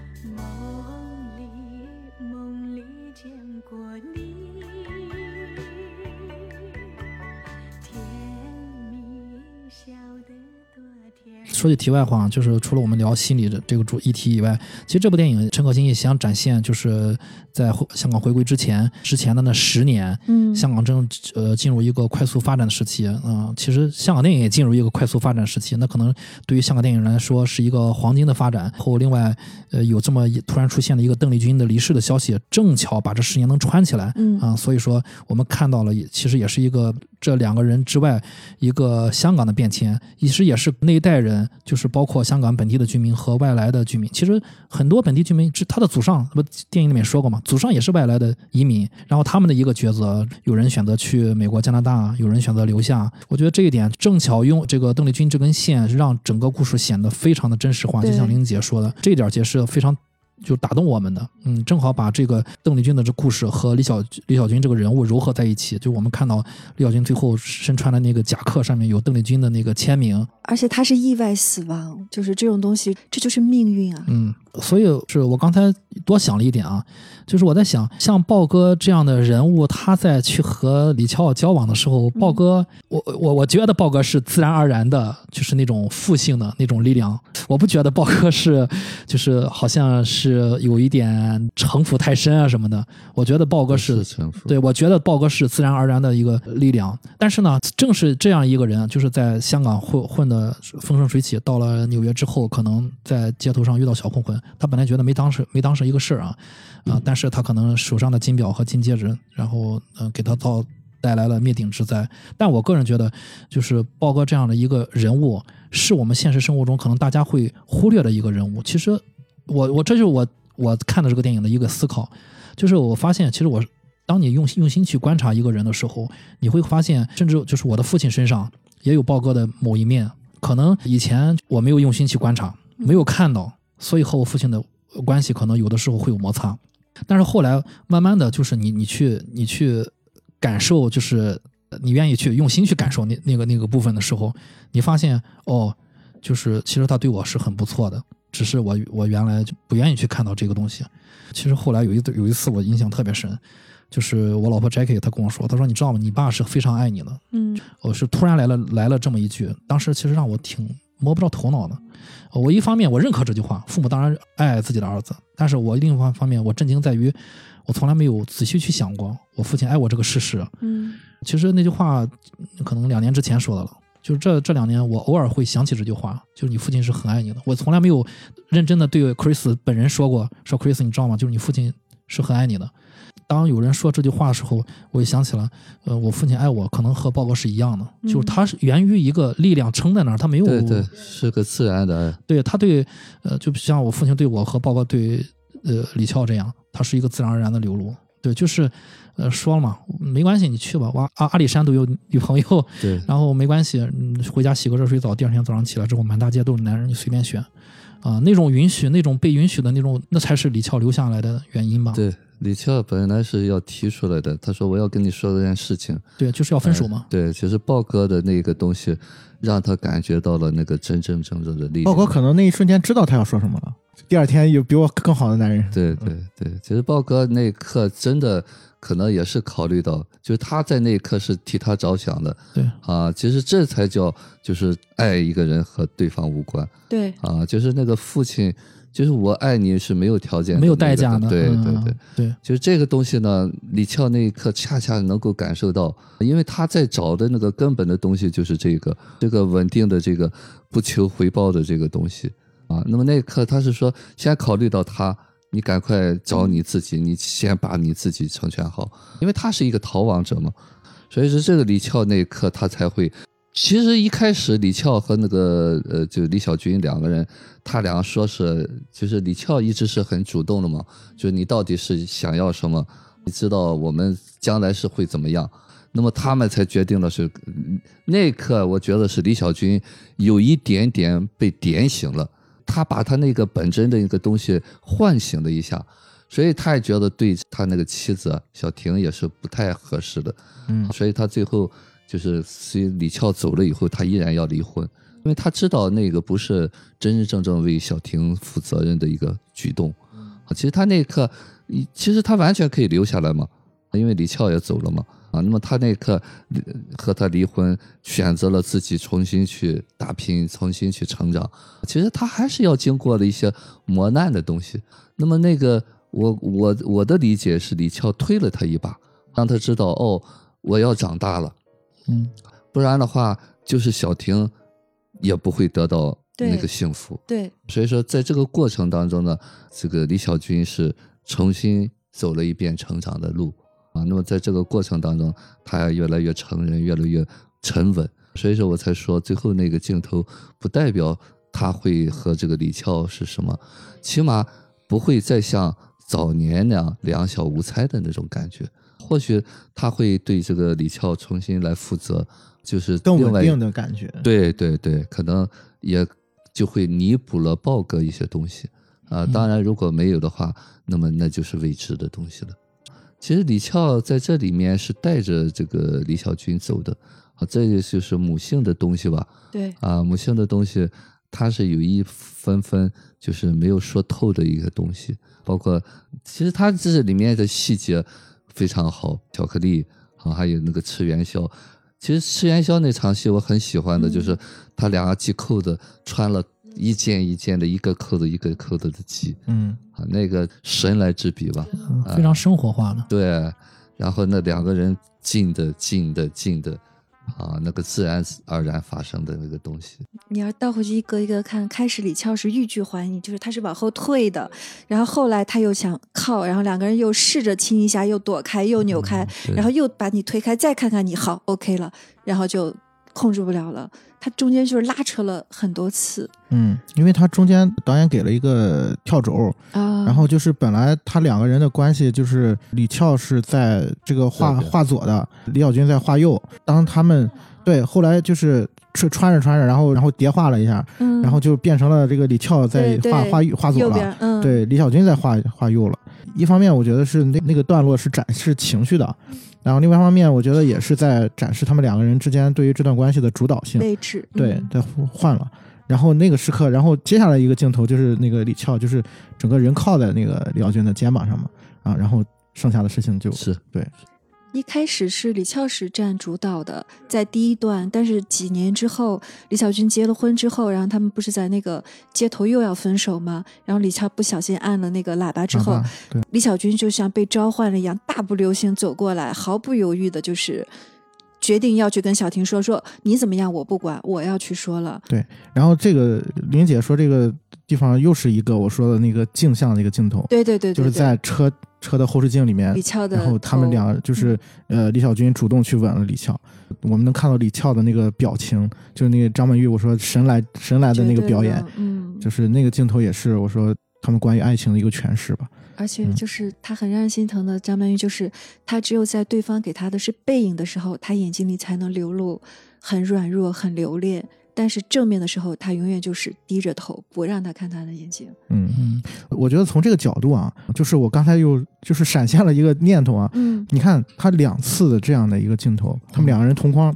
说句题外话，就是除了我们聊心理的这个主议题以外，其实这部电影陈可辛也想展现，就是在回香港回归之前之前的那十年，嗯，香港正呃进入一个快速发展的时期啊、呃其实香港电影也进入一个快速发展时期，那可能对于香港电影来说是一个黄金的发展。后另外呃有这么一突然出现的一个邓丽君的离世的消息，正巧把这十年能穿起来。嗯啊，所以说我们看到了也，其实也是一个这两个人之外一个香港的变迁，其实也是那一代人，就是包括香港本地的居民和外来的居民。其实很多本地居民，是他的祖上，不电影里面说过嘛，祖上也是外来的移民，然后他们的一个抉择，有人选择去美国、加拿大，有人选择留下。我觉得这一点正巧用这个邓丽君这根线，让整个故事显得非常的真实化，就像玲姐说的，这一点其实非常。就打动我们的，嗯，正好把这个邓丽君的这故事和李小李小军这个人物糅合在一起，就我们看到李小军最后身穿的那个夹克上面有邓丽君的那个签名，而且他是意外死亡，就是这种东西，这就是命运啊。嗯，所以是我刚才多想了一点啊，就是我在想，像豹哥这样的人物，他在去和李乔交往的时候，豹哥，我我我觉得豹哥是自然而然的，就是那种父性的那种力量，我不觉得豹哥是，就是好像是有一点城府太深啊什么的，我觉得豹哥是是，对，我觉得豹哥是自然而然的一个力量，但是呢，正是这样一个人，就是在香港混混的风生水起，到了纽约之后，可能在街头上遇到小混混，他本来觉得没当时没当成一个事儿啊，啊，但是他可能手上的金表和金戒指，然后呃给他造带来了灭顶之灾。但我个人觉得，就是豹哥这样的一个人物，是我们现实生活中可能大家会忽略的一个人物。其实我我这就是我我看的这个电影的一个思考，就是我发现其实我当你用用心去观察一个人的时候，你会发现，甚至就是我的父亲身上也有豹哥的某一面。可能以前我没有用心去观察，没有看到，所以和我父亲的关系可能有的时候会有摩擦。但是后来慢慢的就是你你去你去感受，就是你愿意去用心去感受那那个那个部分的时候，你发现哦，就是其实他对我是很不错的，只是我我原来就不愿意去看到这个东西。其实后来有一有一次我印象特别深，就是我老婆 Jackie 她跟我说，她说你知道吗？你爸是非常爱你的。嗯我是突然来了来了这么一句，当时其实让我挺摸不着头脑的。呃我一方面我认可这句话，父母当然爱自己的儿子，但是我另一方方面我震惊在于，我从来没有仔细去想过我父亲爱我这个事实。嗯其实那句话嗯可能两年之前说的了，就是这这两年我偶尔会想起这句话，就是你父亲是很爱你的。我从来没有认真的对 Chris 本人说过，说 Chris 你知道吗？就是你父亲是很爱你的。当有人说这句话的时候，我也想起了，呃，我父亲爱我，可能和报告是一样的，就是他是源于一个力量撑在那儿，他没有对对，是个自然的爱。对他对，呃，就像我父亲对我和报告对呃李翘这样，他是一个自然而然的流露。对，就是，呃，说了嘛，没关系，你去吧。我阿阿里山都有女朋友，对，然后没关系，嗯，回家洗个热水澡，第二天早上起来之后，满大街都是男人，你随便选。啊，那种允许，那种被允许的那种，那才是李翘留下来的原因吧？对，李翘本来是要提出来的，他说我要跟你说这件事情。对，就是要分手嘛。对，其实豹哥的那个东西，让他感觉到了那个真真正正的力量。豹哥可能那一瞬间知道他要说什么了，第二天有比我更好的男人。对对对，其实豹哥那一刻真的可能也是考虑到，就是他在那一刻是替他着想的对，啊。其实这才叫就是爱一个人和对方无关对啊，就是那个父亲，就是我爱你是没有条件、没有代价的。对嗯对对。对，就是这个东西呢，李翘那一刻恰恰能够感受到，因为他在找的那个根本的东西就是这个这个稳定的这个不求回报的这个东西啊。那么那一刻他是说，先考虑到他，你赶快找你自己，你先把你自己成全好，因为他是一个逃亡者嘛。所以说这个李翘那一刻他才会。其实一开始李翘和那个呃，就李小军两个人，他俩说是，就是李翘一直是很主动的嘛，就是你到底是想要什么，你知道我们将来是会怎么样，那么他们才决定了是，嗯那一刻我觉得是李小军有一点点被点醒了，他把他那个本真的一个东西唤醒了一下，所以他也觉得对他那个妻子小婷也是不太合适的，嗯。所以他最后就是随李翘走了以后，他依然要离婚，因为他知道那个不是真真正正为小婷负责任的一个举动。啊，其实他那一刻，其实他完全可以留下来嘛，因为李翘也走了嘛。啊，那么他那一刻呃和他离婚，选择了自己重新去打拼，重新去成长。其实他还是要经过了一些磨难的东西。那么那个，我我我的理解是，李翘推了他一把，让他知道哦，我要长大了。嗯，不然的话，就是小婷也不会得到那个幸福。对，所以说，在这个过程当中呢，这个李小军是重新走了一遍成长的路啊。那么在这个过程当中，他也越来越成人，越来越沉稳。所以说我才说，最后那个镜头不代表他会和这个李翘是什么，起码不会再像早年那样两小无猜的那种感觉。或许他会对这个李翘重新来负责，就是更另外一稳定的感觉。对对对，可能也就会弥补了豹哥一些东西。啊、当然如果没有的话，那么那就是未知的东西了。其实李翘在这里面是带着这个李小军走的，啊，这也就是母性的东西吧。对，啊，母性的东西，它是有一分分就是没有说透的一个东西，包括其实它这里面的细节非常好，巧克力啊，还有那个吃元宵。其实吃元宵那场戏我很喜欢的，就是他两个系扣子穿了一件一件的，一个扣子一个扣子的系嗯啊，那个神来之笔吧。嗯非常生活化的。对，然后那两个人近的近的近的啊，那个自然而然发生的那个东西。你要倒回去一个一个看，开始李翘是欲拒还迎，就是他是往后退的，然后后来他又想靠，然后两个人又试着亲一下，又躲开，又扭开，嗯然后又把你推开，再看看你好 OK 了，然后就控制不了了。他中间就是拉扯了很多次嗯，因为他中间导演给了一个跳轴，啊，然后就是本来他两个人的关系就是李翘是在这个画画左的，李小军在画右。当他们对后来就是穿穿着穿着，然后然后叠画了一下，嗯，然后就变成了这个李翘在画画右画左了，嗯，对，李小军在画画右了。一方面我觉得是那那个段落是展示情绪的，然后另外一方面我觉得也是在展示他们两个人之间对于这段关系的主导性。位置，对嗯，在换了。然后那个时刻，然后接下来一个镜头就是那个李翘，就是整个人靠在那个李小军的肩膀上嘛，啊，然后剩下的事情就是对，一开始是李翘是占主导的，在第一段，但是几年之后，李小军结了婚之后，然后他们不是在那个街头又要分手吗？然后李翘不小心按了那个喇叭之后，啊，李小军就像被召唤了一样，大步流星走过来，毫不犹豫的就是决定要去跟小婷说说你怎么样，我不管，我要去说了。对然后这个玲姐说这个地方又是一个我说的那个镜像的一个镜头，对对对对就是在车车的后视镜里面李，翘的，然后他们俩就是呃李小军主动去吻了李翘，我们能看到李翘的那个表情，就是那个张曼玉我说神来神来的那个表演，嗯，就是那个镜头也是我说他们关于爱情的一个诠释吧。而且嗯。就是他很让人心疼的张曼玉，就是他只有在对方给他的是背影的时候，他眼睛里才能流露很软弱、很留恋；但是正面的时候，他永远就是低着头，不让他看他的眼睛。嗯，嗯，我觉得从这个角度啊，就是我刚才又就是闪现了一个念头啊，嗯你看他两次的这样的一个镜头，他们两个人同框，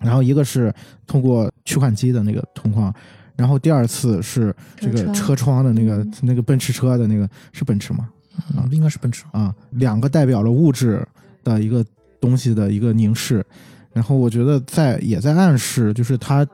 然后一个是通过取款机的那个同框，然后第二次是这个车窗的那个嗯那个奔驰车的那个是奔驰吗？嗯应该是奔驰。啊，两个代表了物质的一个东西的一个凝视，然后我觉得在也在暗示，就是他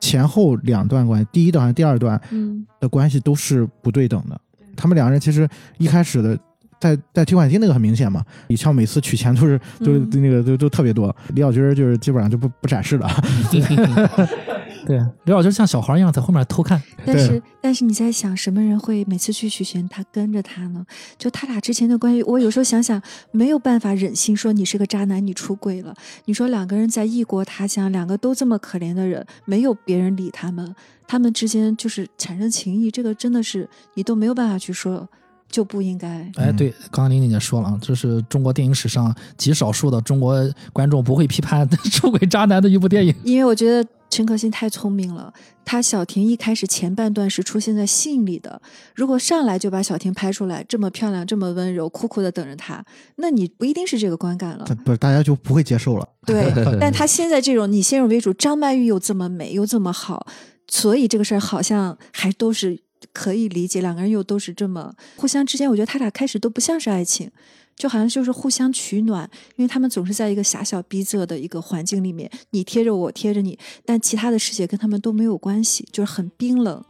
前后两段关系，第一段和第二段嗯的关系都是不对等的。他们两个人其实一开始的在在提款机那个很明显嘛，李翘每次取钱都是都那个都都特别多，李小军就是基本上就不不展示了。对，刘老就像小孩一样在后面偷看。但是但是你在想，什么人会每次去取钱，他跟着他呢？就他俩之前的关系，我有时候想想，没有办法忍心说你是个渣男，你出轨了。你说两个人在异国他乡，两个都这么可怜的人，没有别人理他们，他们之间就是产生情谊，这个真的是你都没有办法去说，就不应该。哎，嗯对，刚刚玲玲姐说了，啊，这是中国电影史上极少数的中国观众不会批判 出轨渣男的一部电影。因为我觉得陈可辛太聪明了，他小婷一开始前半段是出现在信里的，如果上来就把小婷拍出来，这么漂亮，这么温柔，苦苦的等着他，那你不一定是这个观感了。不是大家就不会接受了。对，但他现在这种你先入为主，张曼玉又这么美又这么好，所以这个事儿好像还都是可以理解，两个人又都是这么互相之间，我觉得他俩开始都不像是爱情。就好像就是互相取暖，因为他们总是在一个狭小逼仄的一个环境里面，你贴着我，我贴着你，但其他的世界跟他们都没有关系，就是很冰冷。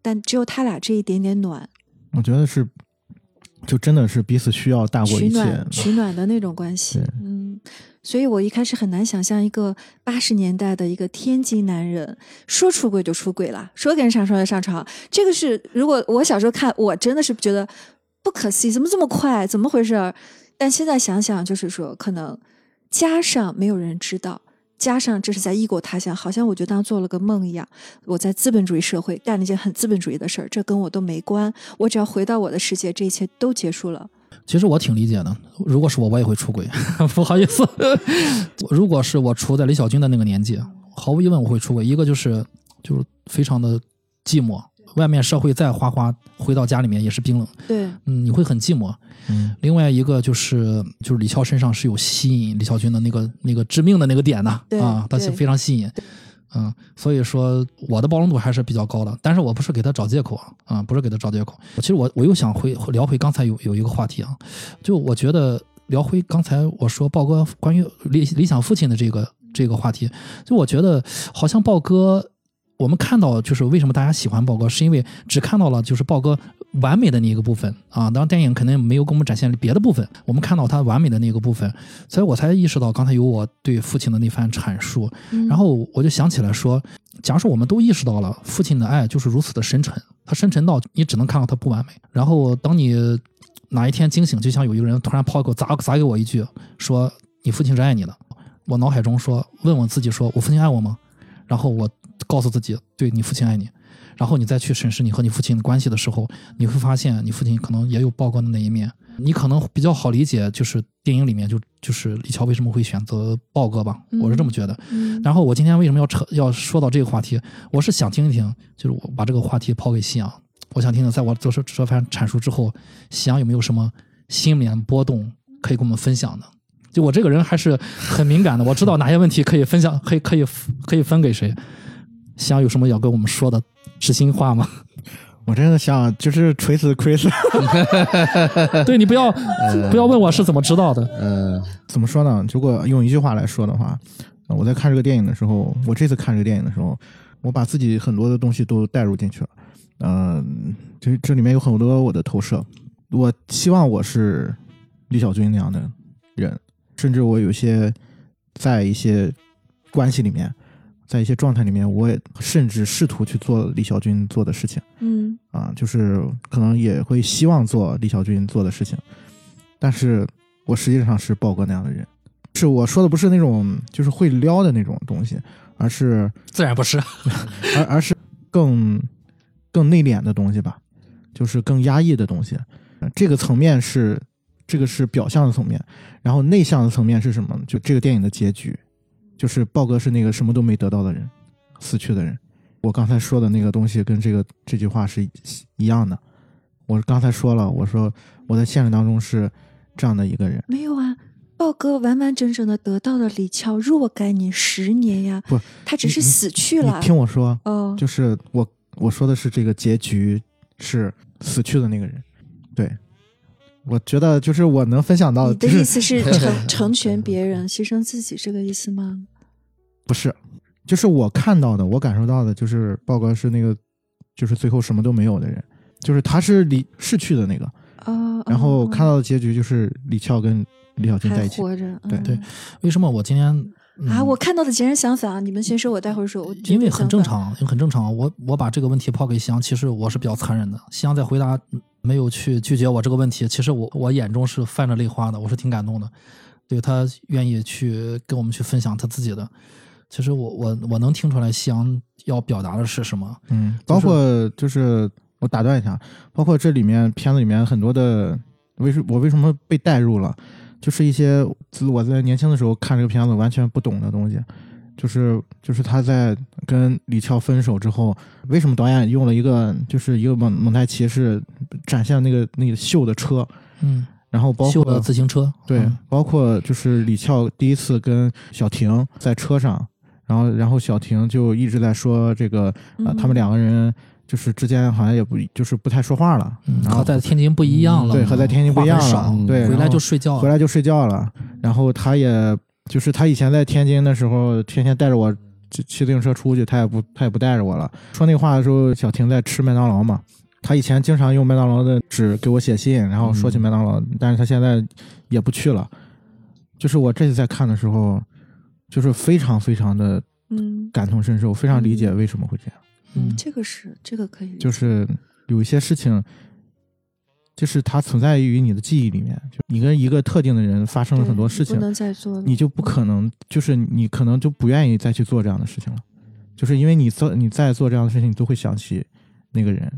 但只有他俩这一点点暖，我觉得是，就真的是彼此需要大过一切。取暖取暖的那种关系。嗯，所以我一开始很难想象一个八十年代的一个天津男人说出轨就出轨了，说跟人上床就上床。这个是如果我小时候看，我真的是觉得不可思议，怎么这么快？怎么回事？但现在想想，就是说可能加上没有人知道。加上这是在异国他乡，好像我就当做了个梦一样。我在资本主义社会干了一件很资本主义的事儿，这跟我都没关。我只要回到我的世界，这一切都结束了。其实我挺理解的，如果是我，我也会出轨。不好意思，如果是我处在李小军的那个年纪，毫无疑问我会出轨。一个就是就是非常的寂寞，外面社会再花花，回到家里面也是冰冷，对，嗯，你会很寂寞。嗯。另外一个就是就是李翘身上是有吸引李翘军的那个那个致命的那个点的对啊，他是非常吸引。嗯，所以说我的包容度还是比较高的，但是我不是给他找借口啊，啊，不是给他找借口。其实我我又想回聊回刚才有有一个话题啊，就我觉得聊回刚才我说豹哥关于理理想父亲的这个这个话题，就我觉得好像豹哥，我们看到就是为什么大家喜欢豹哥，是因为只看到了就是豹哥完美的那一个部分啊，当然电影肯定没有给我们展现别的部分，我们看到他完美的那个部分，所以我才意识到刚才有我对父亲的那番阐述，嗯然后我就想起来说，假如说我们都意识到了父亲的爱就是如此的深沉，他深沉到你只能看到他不完美。然后当你哪一天惊醒，就像有一个人突然抛一口砸砸给我一句，说你父亲是爱你的，我脑海中说问我自己说，我父亲爱我吗？然后我告诉自己，对你父亲爱你。然后你再去审视你和你父亲的关系的时候，你会发现你父亲可能也有曝光的那一面。你可能比较好理解，就是电影里面就就是李乔为什么会选择豹哥吧，我是这么觉得。嗯然后我今天为什么要扯要说到这个话题？我是想听一听，就是我把这个话题抛给夕阳，我想听听，在我做出这番阐述之后，夕阳有没有什么心里面波动可以跟我们分享的？就我这个人还是很敏感的，我知道哪些问题可以分享，可以可以可以分给谁。夕阳有什么要跟我们说的知心话吗？我真的想就是锤死 Chris，对你不要不要问我是怎么知道的，呃，怎么说呢？如果用一句话来说的话，呃我在看这个电影的时候，我这次看这个电影的时候，我把自己很多的东西都带入进去了。嗯、这这里面有很多我的投射。我希望我是李小军那样的人，甚至我有些在一些关系里面，在一些状态里面，我也甚至试图去做李小军做的事情。嗯啊，就是可能也会希望做李小军做的事情，但是我实际上是豹哥那样的人，是我说的不是那种就是会撩的那种东西，而是自然不是。而而是更更内敛的东西吧，就是更压抑的东西。呃这个层面是这个是表象的层面，然后内向的层面是什么？就这个电影的结局，就是豹哥是那个什么都没得到的人，死去的人。我刚才说的那个东西跟这个这句话是一一样的。我刚才说了，我说我在现实当中是这样的一个人，没有啊。豹哥完完整整的得到了李翘若干年、十年呀，不，他只是死去了你。听我说，哦，就是我我说的是这个结局是死去的那个人，对，我觉得就是我能分享到，你的意思是成 成全别人，牺牲自己，这个意思吗？不是，就是我看到的，我感受到的，就是豹哥是那个，就是最后什么都没有的人，就是他是离逝去的那个，哦，然后哦。看到的结局就是李翘跟李小军在一起，活着，对嗯。对。为什么我今天、嗯啊，我看到的截然相反啊！你们先说，我待会儿说。我因为。很正常，因为很正常。我我把这个问题抛给夕阳，其实我是比较残忍的。夕阳在回答嗯没有去拒绝我这个问题，其实我我眼中是泛着泪花的，我是挺感动的。对他愿意去跟我们去分享他自己的，其实我我我能听出来夕阳要表达的是什么。嗯，包括就是我打断一下，包括这里面片子里面很多的，为什我为什么被带入了，就是一些自我在年轻的时候看这个片子完全不懂的东西，就是就是他在跟李翘分手之后，为什么导演用了一个就是一个蒙蒙太奇是展现那个那个秀的车，嗯，然后包修括的自行车，对，嗯包括就是李翘第一次跟小婷在车上，然后然后小婷就一直在说这个呃，他们两个人就是之间好像也不就是不太说话了，嗯，然后和在天津不一样了，对和在天津不一样了话很少对回来就睡觉，回来就睡觉了，然后他也就是他以前在天津的时候，天天带着我骑骑自行车出去，他也不他也不带着我了。说那话的时候，小婷在吃麦当劳嘛。他以前经常用麦当劳的纸给我写信，然后说起麦当劳，但是他现在也不去了。就是我这次在看的时候，就是非常非常的嗯感同身受，非常理解为什么会这样。嗯，嗯这个是这个可以，就是有一些事情，就是它存在于你的记忆里面，就你跟一个特定的人发生了很多事情，不能再做了，你就不可能，就是你可能就不愿意再去做这样的事情了，就是因为你做你再做这样的事情，你都会想起那个人，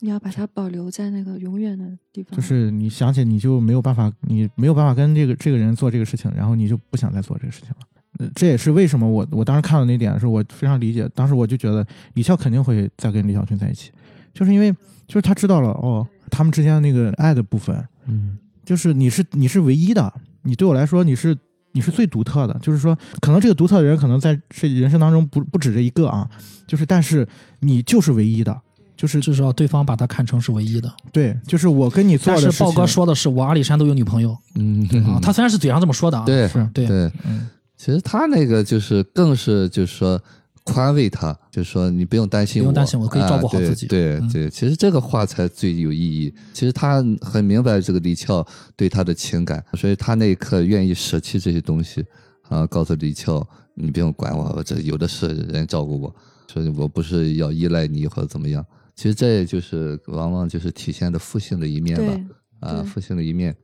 你要把它保留在那个永远的地方。就是你想起你就没有办法，你没有办法跟这个这个人做这个事情，然后你就不想再做这个事情了。呃这也是为什么我我当时看到那点的时候，我非常理解。当时我就觉得李翘肯定会再跟李小军在一起，就是因为就是他知道了哦，他们之间的那个爱的部分，嗯就是你是你是唯一的，你对我来说你是你是最独特的。就是说，可能这个独特的人可能在这人生当中不不止这一个啊，就是但是你就是唯一的，就是至少对方把他看成是唯一的。对，就是我跟你做但是的事情。豹哥说的是我阿里山都有女朋友嗯啊，他虽然是嘴上这么说的啊，对是对对，嗯其实他那个就是更是就是说宽慰他，就是说你不用担心我，不用担心我可以照顾好啊对自己嗯对对，其实这个话才最有意义。其实他很明白这个李翘对他的情感，所以他那一刻愿意舍弃这些东西啊，告诉李翘你不用管我，我这有的是人照顾我，所以我不是要依赖你或者怎么样。其实这也就是往往就是体现的父性的一面吧。啊，对父亲的一面。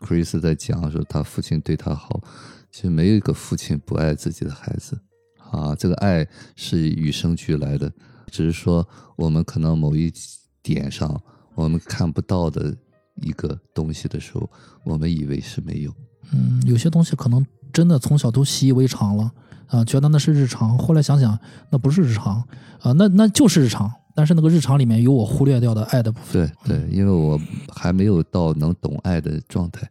Chris 在讲说他父亲对他好，其实没有一个父亲不爱自己的孩子啊，这个爱是与生俱来的，只是说我们可能某一点上我们看不到的一个东西的时候，我们以为是没有。嗯，有些东西可能真的从小都习以为常了啊、觉得那是日常，后来想想那不是日常啊、那那就是日常，但是那个日常里面有我忽略掉的爱的部分。对对，因为我还没有到能懂爱的状态。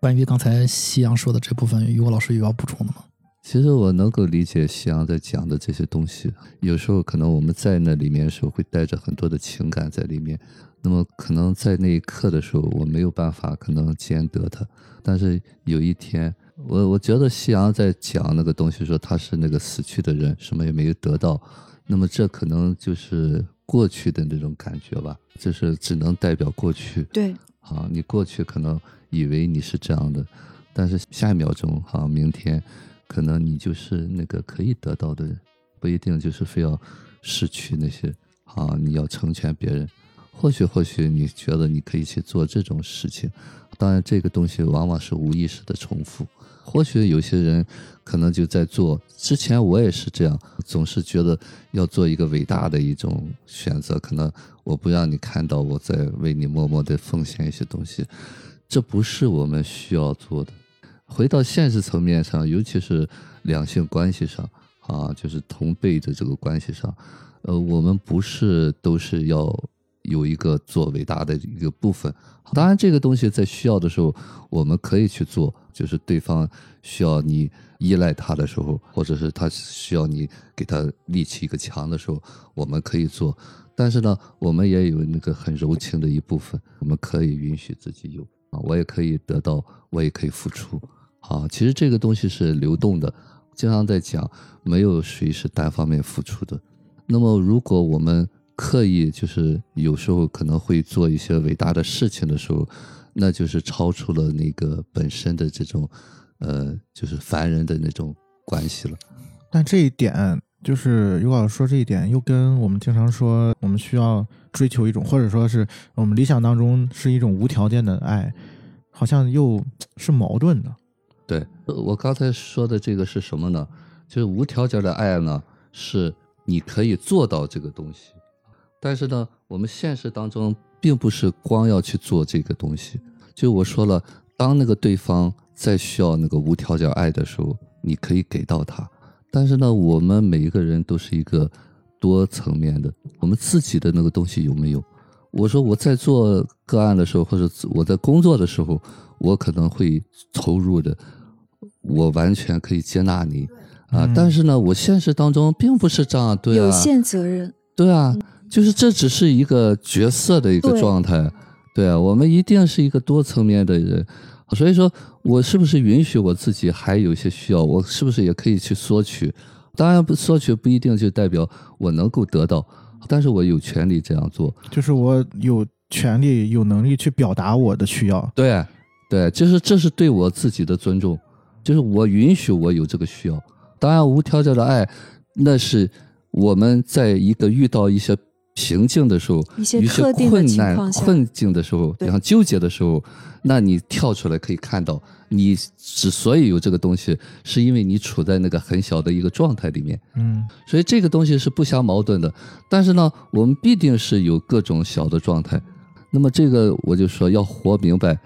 关于刚才夕阳说的这部分，于果老师有要补充的吗？其实我能够理解夕阳在讲的这些东西，有时候可能我们在那里面的时候会带着很多的情感在里面，那么可能在那一刻的时候我没有办法可能兼得它，但是有一天，我我觉得夕阳在讲那个东西说他是那个死去的人，什么也没有得到，那么这可能就是过去的那种感觉吧，就是只能代表过去，对，啊，你过去可能以为你是这样的，但是下一秒钟，哈、明天可能你就是那个可以得到的人，不一定就是非要失去那些，啊，你要成全别人。或许，或许你觉得你可以去做这种事情，当然这个东西往往是无意识的重复。或许有些人可能就在做，之前我也是这样，总是觉得要做一个伟大的一种选择，可能我不让你看到我在为你默默的奉献一些东西，这不是我们需要做的。回到现实层面上，尤其是两性关系上啊，就是同辈的这个关系上，呃，我们不是都是要有一个做伟大的一个部分。当然，这个东西在需要的时候，我们可以去做，就是对方需要你依赖他的时候，或者是他需要你给他立起一个墙的时候，我们可以做。但是呢，我们也有那个很柔情的一部分，我们可以允许自己有啊，我也可以得到，我也可以付出。啊，其实这个东西是流动的，经常在讲，没有谁是单方面付出的。那么，如果我们刻意就是有时候可能会做一些伟大的事情的时候，那就是超出了那个本身的这种，呃，就是凡人的那种关系了。但这一点就是尤老师说这一点，又跟我们经常说我们需要追求一种，或者说是我们理想当中是一种无条件的爱，好像又是矛盾的。对，我刚才说的这个是什么呢？就是无条件的爱呢，是你可以做到这个东西，但是呢，我们现实当中并不是光要去做这个东西。就我说了，当那个对方在需要那个无条件爱的时候，你可以给到他。但是呢，我们每一个人都是一个多层面的，我们自己的那个东西有没有？我说我在做个案的时候，或者我在工作的时候，我可能会投入的，我完全可以接纳你啊。嗯但是呢，我现实当中并不是这样，对啊，有限责任，对啊，就是这只是一个角色的一个状态，对啊，我们一定是一个多层面的人，所以说我是不是允许我自己还有一些需要，我是不是也可以去索取？当然不索取不一定就代表我能够得到，但是我有权利这样做，就是我有权利、有能力去表达我的需要。对对，就是这是对我自己的尊重，就是我允许我有这个需要。当然，无条件的爱，那是我们在一个遇到一些瓶颈的时候，一些一些特定的困难、情况下困境的时候，比对方纠结的时候，那你跳出来可以看到，你之所以有这个东西，是因为你处在那个很小的一个状态里面。嗯所以这个东西是不相矛盾的。但是呢，我们必定是有各种小的状态。那么这个我就说要活明白，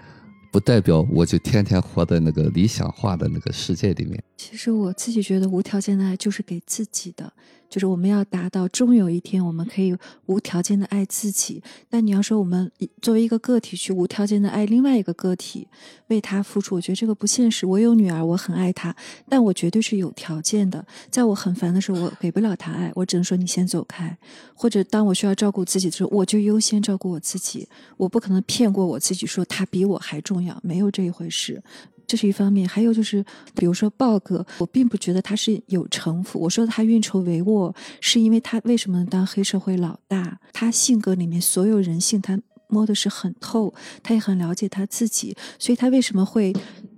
不代表我就天天活在那个理想化的那个世界里面。其实我自己觉得无条件的爱就是给自己的，就是我们要达到终有一天我们可以无条件的爱自己。但你要说我们作为一个个体去无条件的爱另外一个个体，为他付出，我觉得这个不现实。我有女儿，我很爱她，但我绝对是有条件的。在我很烦的时候，我给不了她爱，我只能说你先走开。或者当我需要照顾自己的时候，我就优先照顾我自己。我不可能骗过我自己说他比我还重要，没有这一回事。这是一方面，还有就是，比如说豹哥，我并不觉得他是有城府。我说他运筹帷幄，是因为他为什么能当黑社会老大？他性格里面所有人性，他摸的是很透，他也很了解他自己，所以他为什么会？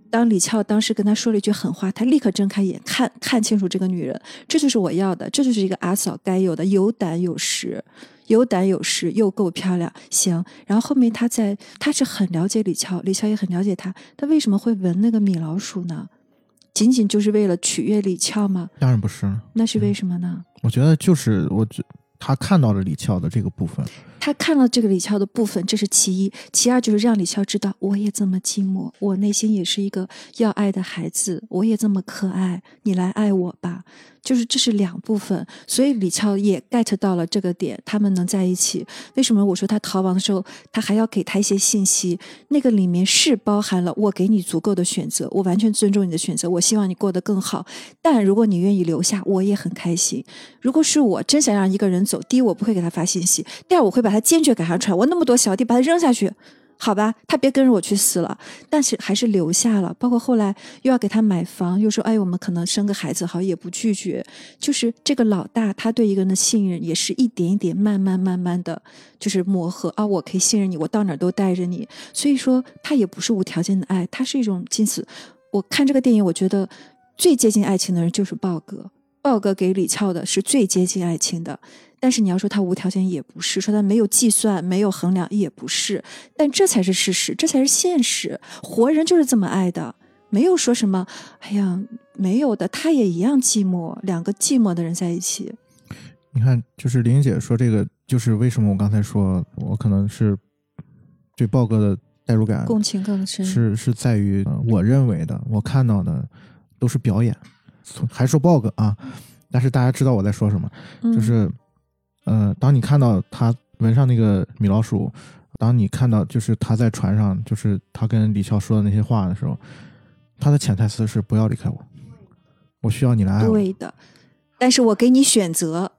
当李翘当时跟他说了一句狠话，他立刻睁开眼看看清楚这个女人，这就是我要的，这就是一个阿嫂该有的，有胆有识。有胆有识又够漂亮，行。然后后面他在，他是很了解李翘，李翘也很了解他。他为什么会闻那个米老鼠呢？仅仅就是为了取悦李翘吗？当然不是，那是为什么呢？我觉得就是我觉他看到了李翘的这个部分，他看了这个李翘的部分，这是其一；其二就是让李翘知道，我也这么寂寞，我内心也是一个要爱的孩子，我也这么可爱，你来爱我吧。就是这是两部分，所以李翘也 get 到了这个点，他们能在一起。为什么我说他逃亡的时候，他还要给他一些信息？那个里面是包含了我给你足够的选择，我完全尊重你的选择，我希望你过得更好。但如果你愿意留下，我也很开心。如果是我真想让一个人走，第一我不会给他发信息，第二我会把他坚决赶上船。我那么多小弟，把他扔下去。好吧，他别跟着我去死了，但是还是留下了。包括后来又要给他买房，又说哎，我们可能生个孩子，好也不拒绝。就是这个老大，他对一个人的信任也是一点一点、慢慢慢慢的就是磨合啊。我可以信任你，我到哪儿都带着你。所以说，他也不是无条件的爱，他是一种近似。我看这个电影，我觉得最接近爱情的人就是豹哥。豹哥给李翘的是最接近爱情的，但是你要说他无条件也不是，说他没有计算、没有衡量也不是，但这才是事实，这才是现实。活人就是这么爱的，没有说什么，哎呀，没有的，他也一样寂寞，两个寂寞的人在一起。你看，就是玲姐说这个，就是为什么我刚才说我可能是对豹哥的代入感共情更深，是是在于、呃我认为的，我看到的都是表演，从还说 bug 啊，但是大家知道我在说什么，嗯就是呃，当你看到他纹上那个米老鼠，当你看到就是他在船上，就是他跟李翘说的那些话的时候，他的潜台词是不要离开我，我需要你来爱我。对的，但是我给你选择，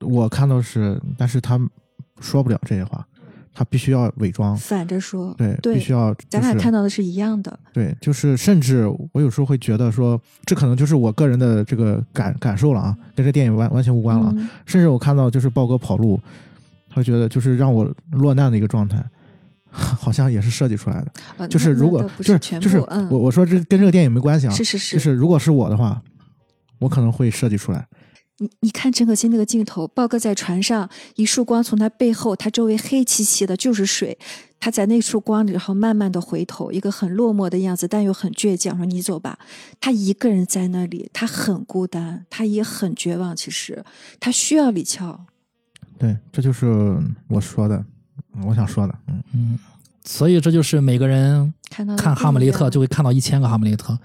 我看到是，但是他说不了这些话，他必须要伪装，反着说，对，对必须要、就是。咱俩看到的是一样的。对，就是甚至我有时候会觉得说，这可能就是我个人的这个感感受了啊，跟这电影完完全无关了甚至我看到就是豹哥跑路，他觉得就是让我落难的一个状态，好像也是设计出来的。呃就是如果就是，就是嗯，我我说这跟这个电影没关系啊，是是是，就是如果是我的话，我可能会设计出来。你你看陈可辛那个镜头，豹哥在船上，一束光从他背后，他周围黑漆漆的，就是水。他在那束光里，然后慢慢的回头，一个很落寞的样子，但又很倔强，说你走吧。他一个人在那里，他很孤单，他也很绝望。其实他需要李翘，对，这就是我说的，我想说的。嗯，嗯，所以这就是每个人看到看哈姆雷特就会看到一千个哈姆雷特。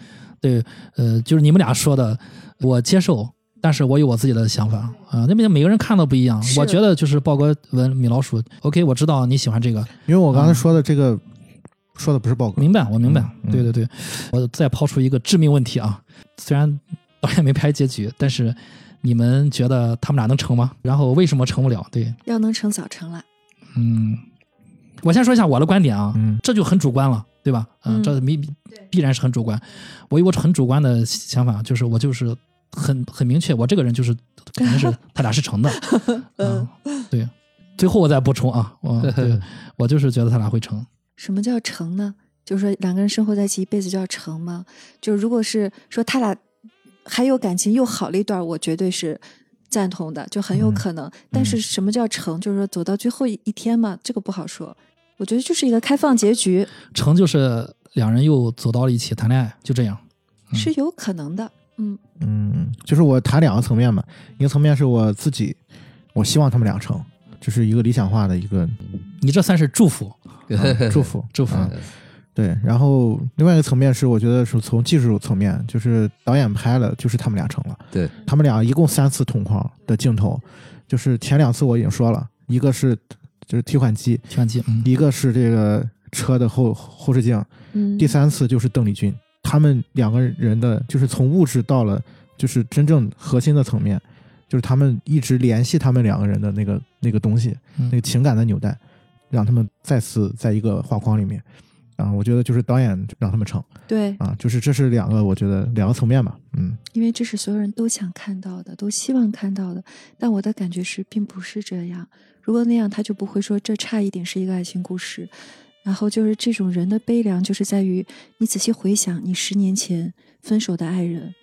对，呃，就是你们俩说的，我接受，但是我有我自己的想法啊。那边每个人看到不一样，我觉得就是豹哥纹米老鼠，OK，我知道你喜欢这个，因为我刚才说的这个、说的不是豹哥，明白，我明白。嗯对对对，我再抛出一个致命问题啊，虽然导演没拍结局，但是你们觉得他们俩能成吗？然后为什么成不了？对，要能成早成了。嗯，我先说一下我的观点啊，嗯这就很主观了，对吧？嗯这必必然是很主观。我有我很主观的想法，就是我就是很很明确，我这个人就是肯定是他俩是成的。嗯，对。最后我再补充啊，我 对我就是觉得他俩会成。什么叫成呢？就是说两个人生活在一起一辈子就要成吗？就如果是说他俩还有感情又好了一段，我绝对是赞同的，就很有嗯可能。但是什么叫成？就是说走到最后一一天嘛，这个不好说。我觉得就是一个开放结局，成就是两人又走到了一起谈恋爱，就这样。嗯是有可能的。嗯，嗯，就是我谈两个层面嘛，一个层面是我自己，我希望他们俩成，就是一个理想化的一个、你这算是祝福，啊 祝福祝福。啊。对，然后另外一个层面是，我觉得是从技术层面，就是导演拍了，就是他们俩成了。对，他们俩一共三次同框的镜头，就是前两次我已经说了，一个是就是提款机，提款机，嗯，一个是这个车的后后视镜，嗯，第三次就是邓丽君，他们两个人的就是从物质到了就是真正核心的层面，就是他们一直联系他们两个人的那个那个东西，嗯那个情感的纽带，让他们再次在一个画框里面。啊，我觉得就是导演让他们成对，啊，就是这是两个我觉得两个层面吧，嗯，因为这是所有人都想看到的，都希望看到的。但我的感觉是，并不是这样。如果那样，他就不会说这差一点是一个爱情故事。然后就是这种人的悲凉，就是在于你仔细回想，你十年前分手的爱人，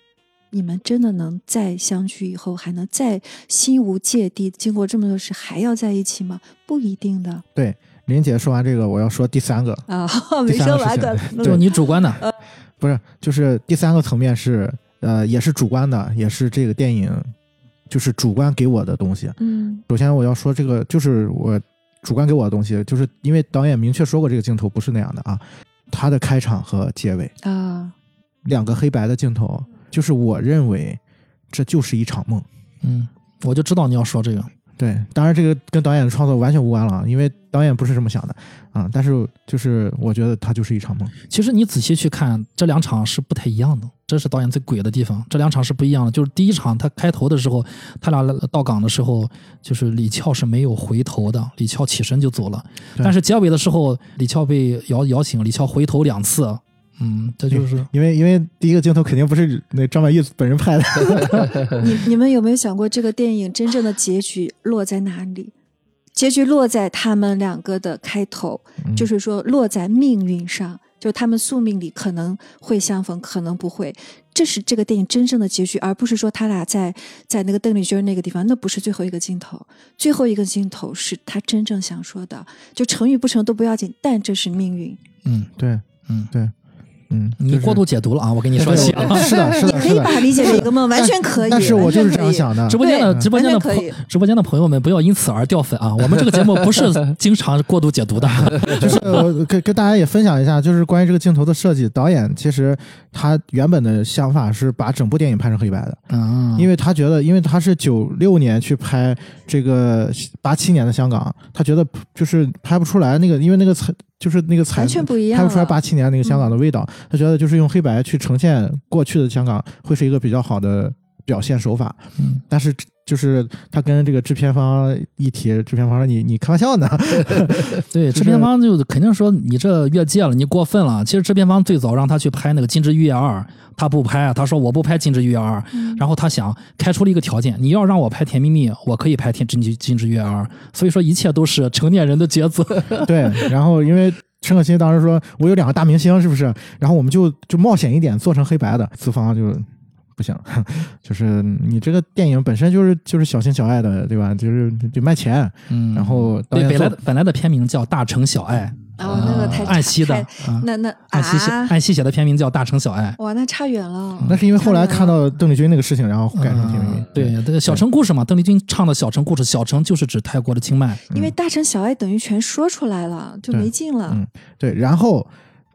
你们真的能再相聚以后，还能再心无芥蒂，经过这么多事还要在一起吗？不一定的对。林姐说完这个，我要说第三个，啊，没第三个说完的就你主观的，不是，就是第三个层面是，呃，也是主观的，也是这个电影就是主观给我的东西。嗯首先我要说这个，就是我主观给我的东西，就是因为导演明确说过这个镜头不是那样的啊，他的开场和结尾啊，两个黑白的镜头，就是我认为这就是一场梦。嗯，我就知道你要说这个，对，当然这个跟导演的创作完全无关了啊，因为导演不是这么想的啊。但是就是我觉得它就是一场梦。其实你仔细去看，这两场是不太一样的，这是导演最鬼的地方。这两场是不一样的，就是第一场他开头的时候，他俩到岗的时候，就是李翘是没有回头的，李翘起身就走了。但是结尾的时候，李翘被摇摇醒，李翘回头两次，嗯，这就是因为因为第一个镜头肯定不是那张曼玉本人拍的，你你们有没有想过，这个电影真正的结局落在哪里？结局落在他们两个的开头，嗯就是说落在命运上，就他们宿命里可能会相逢，可能不会。这是这个电影真正的结局，而不是说他俩在在那个邓丽君那个地方，那不是最后一个镜头。最后一个镜头是他真正想说的，就成与不成都不要紧，但这是命运。嗯对嗯，对，嗯，你过度解读了啊！我跟你说。是的，是的，你可以把。它理解为一个梦，完全可以。但是我就是这样想的直。播间的直播间的朋直播间的朋友们不要因此而掉粉啊！我们这个节目不是经常过度解读的。就是我跟跟大家也分享一下，就是关于这个镜头的设计，导演其实他原本的想法是把整部电影拍成黑白的，嗯，因为他觉得，因为他是九六年去拍这个八七年的香港，他觉得就是拍不出来那个，因为那个彩就是那个彩完全不一样拍不出来八七年那个香港的味道，他觉得就是用黑白去呈现过去的香港会是一个比较好的表现手法，嗯但是就是他跟这个制片方一提，制片方说你你开玩笑呢，对，制片方就肯定说你这越界了，你过分了。其实制片方最早让他去拍那个《金枝玉叶二》，他不拍，他说我不拍《金枝玉叶二》，嗯然后他想开出了一个条件，你要让我拍《甜蜜蜜》，我可以拍《天金枝金枝玉叶二》。所以说一切都是成年人的抉择。对，然后因为陈可辛当时说，我有两个大明星，是不是？然后我们就就冒险一点，做成黑白的。资方就不行，就是你这个电影本身就是就是小情小爱的，对吧？就是得卖钱。嗯，然后导对，演本来本来的片名叫《大城小爱哦，那个太》，按熙的那那按熙写啊，按熙写的片名叫《大城小爱》。哇，那差远了。那是因为后来看到邓丽君那个事情，然后改成甜蜜蜜嗯。对，这个小城故事嘛，邓丽君唱的小城故事，小城就是指泰国的清迈。因为大城小爱等于全说出来了，就没劲了。嗯对，然后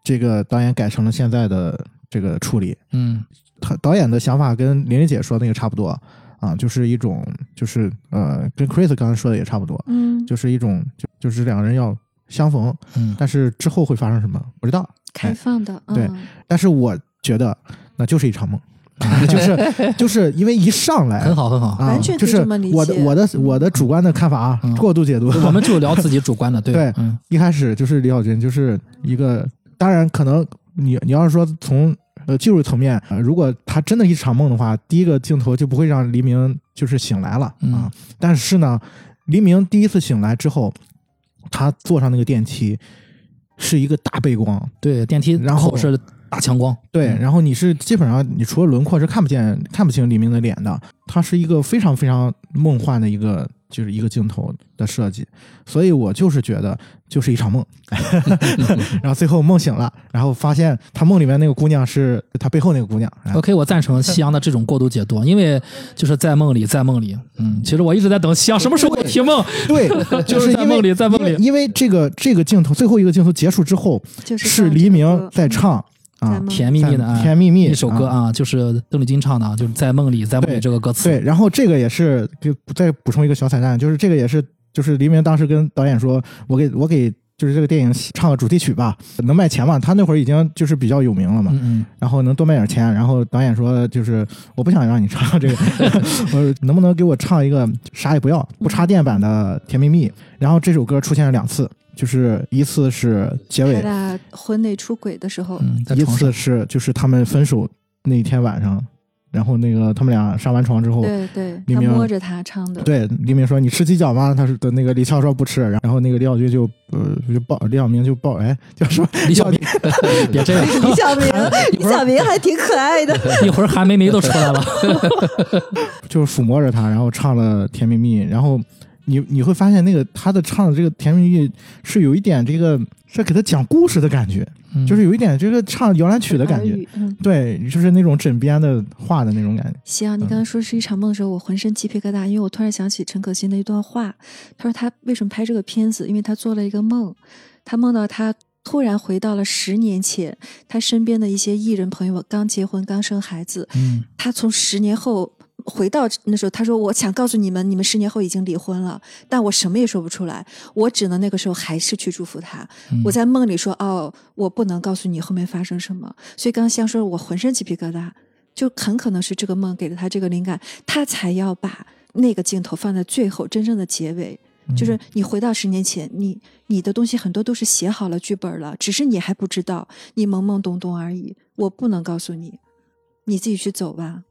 这个导演改成了现在的这个处理。嗯他导演的想法跟玲玲姐说的那个差不多啊，就是一种就是呃，跟 Chris 刚才说的也差不多。嗯，就是一种就就是两个人要相逢，嗯，但是之后会发生什么不知道。开放的，对嗯但是我觉得那就是一场梦，就是就是因为一上来很好很好。啊，完全就是我的我的我的主观的看法啊，嗯过度解读。我们就聊自己主观的，对 对嗯一开始就是李小军就是一个，当然可能你你要是说从呃技术层面，呃如果他真的一场梦的话，第一个镜头就不会让黎明就是醒来了啊。嗯但是呢，黎明第一次醒来之后，他坐上那个电梯是一个大背光，对，电梯然后是大强光，对，嗯然后你是基本上你除了轮廓是看不见看不清黎明的脸的，它是一个非常非常梦幻的一个就是一个镜头的设计，所以我就是觉得就是一场梦，然后最后梦醒了，然后发现他梦里面那个姑娘是他背后那个姑娘，哎 OK，我赞成夕阳的这种过度解读，因为就是在梦里，在梦里。嗯，其实我一直在等夕阳什么时候会提梦。对，就是在梦里在梦里因为因为这个这个镜头最后一个镜头结束之后，就是黎明在唱啊，甜蜜蜜的啊，甜蜜蜜一首歌啊，就是邓丽君唱的啊，就是在梦里，在梦里这个歌词。对，然后这个也是就再补充一个小彩蛋，就是这个也是就是黎明当时跟导演说，我给我给就是这个电影唱个主题曲吧，能卖钱吗？他那会儿已经就是比较有名了嘛，嗯嗯，然后能多卖点钱。然后导演说就是我不想让你唱这个，我能不能给我唱一个啥也不要不插电版的《甜蜜蜜》？然后这首歌出现了两次，就是一次是结他尾，俩婚内出轨的时候，嗯，一次是就是他们分手那天晚上，然后那个他们俩上完床之后。对对，黎明他摸着他唱的，对，黎明说：“你吃鸡脚吗？”他说的那个李翘说不吃，然后那个李小军就呃就抱李小明就抱哎，就说李小明，别这样，李小明，李小明还挺可爱的。一会儿韩梅梅都出来了。就是抚摸着他，然后唱了《甜蜜蜜》，然后你你会发现那个他的唱的这个《甜蜜蜜》是有一点这个是给他讲故事的感觉，嗯。就是有一点这个唱摇篮曲的感觉，嗯，对，就是那种枕边的话的那种感觉。行，你刚刚说是一场梦的时候，我浑身鸡皮疙瘩，因为我突然想起陈可辛的一段话，他说他为什么拍这个片子，因为他做了一个梦，他梦到他突然回到了十年前，他身边的一些艺人朋友刚结婚、刚生孩子，嗯。他从十年后回到那时候，他说：“我想告诉你们，你们十年后已经离婚了，但我什么也说不出来，我只能那个时候还是去祝福他。嗯我在梦里说：哦，我不能告诉你后面发生什么。所以刚刚香说，我浑身鸡皮疙瘩，就很可能是这个梦给了他这个灵感，他才要把那个镜头放在最后真正的结尾。”就是你回到十年前，你你的东西很多都是写好了剧本了，只是你还不知道，你懵懵懂懂而已。我不能告诉你，你自己去走吧。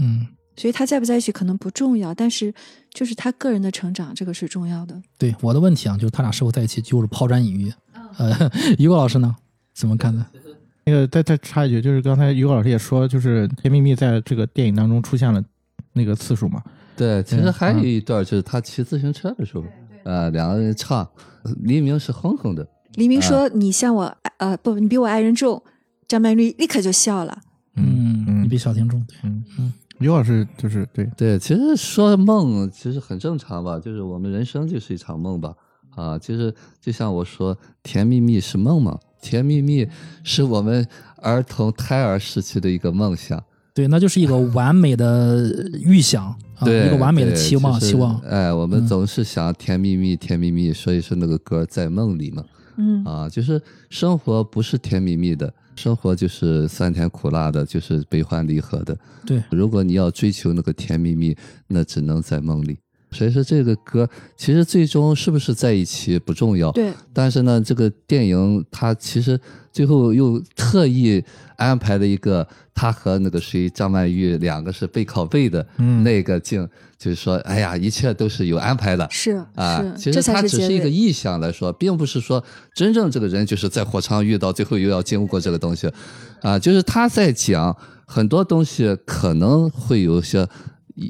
嗯，所以他在不在一起可能不重要，但是就是他个人的成长，这个是重要的。对，我的问题啊，就是他俩是否在一起，就是抛砖引玉。呃，于果老师呢，怎么看呢？那个再再插一句，就是刚才于果老师也说，就是《甜蜜蜜》在这个电影当中出现了那个次数嘛，对，其实嗯还有一段就是他骑自行车的时候，呃，两个人唱，黎明是哼哼的，黎明说：“你像我，呃，不，你比我爱人重。”张曼玉立刻就笑了。嗯，嗯你比小婷重。对，嗯嗯，于老师就是对，对，其实说梦其实很正常吧，就是我们人生就是一场梦吧。啊，其实就像我说，甜蜜蜜是梦嘛，甜蜜蜜是我们儿童胎儿时期的一个梦想。对，那就是一个完美的预想 啊，对，一个完美的期望，就是期望。哎，我们嗯总是想甜蜜蜜，甜蜜蜜，所以说那个歌在梦里嘛。嗯，啊，就是生活不是甜蜜蜜的，生活就是酸甜苦辣的，就是悲欢离合的。对，如果你要追求那个甜蜜蜜，那只能在梦里。所以说这个歌其实最终是不是在一起不重要，对，但是呢，这个电影它其实最后又特意安排了一个他和那个谁张曼玉两个是背靠背的嗯那个镜，就是说，哎呀，一切都是有安排的。是啊，是，其实它只是一个。意象来说，并不是说真正这个人就是在火场遇到，最后又要经过这个东西，啊，就是他在讲很多东西可能会有些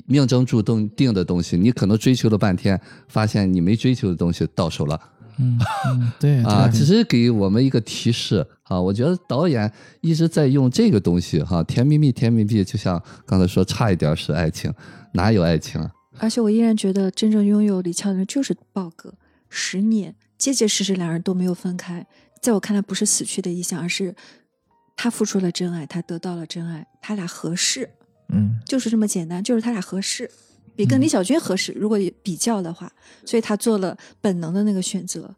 命中注定定的东西，你可能追求了半天，发现你没追求的东西到手了嗯嗯，对 啊，对只是给我们一个提示啊。我觉得导演一直在用这个东西哈，甜蜜蜜，甜蜜蜜，就像刚才说，差一点是爱情，哪有爱情啊？而且我依然觉得，真正拥有李翘的人就是豹哥，十年结结实实，两人都没有分开。在我看来，不是死去的意象，而是他付出了真爱，他得到了真爱，他俩合适，嗯就是这么简单，就是他俩合适，比跟李小军合适。如果比较的话，所以他做了本能的那个选择。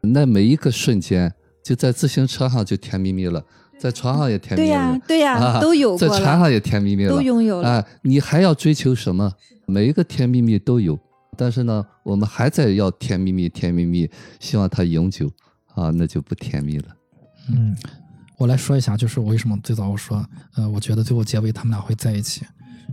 那每一个瞬间，就在自行车上就甜蜜蜜了，在床上也甜蜜蜜了，对呀、对呀、啊都有在过在，船上也甜蜜蜜了，都拥有了。啊！你还要追求什么？每一个甜蜜蜜都有，但是呢，我们还在要甜蜜蜜，甜蜜蜜，希望它永久啊，那就不甜蜜了。嗯我来说一下，就是我为什么最早我说，呃，我觉得最后结尾他们俩会在一起，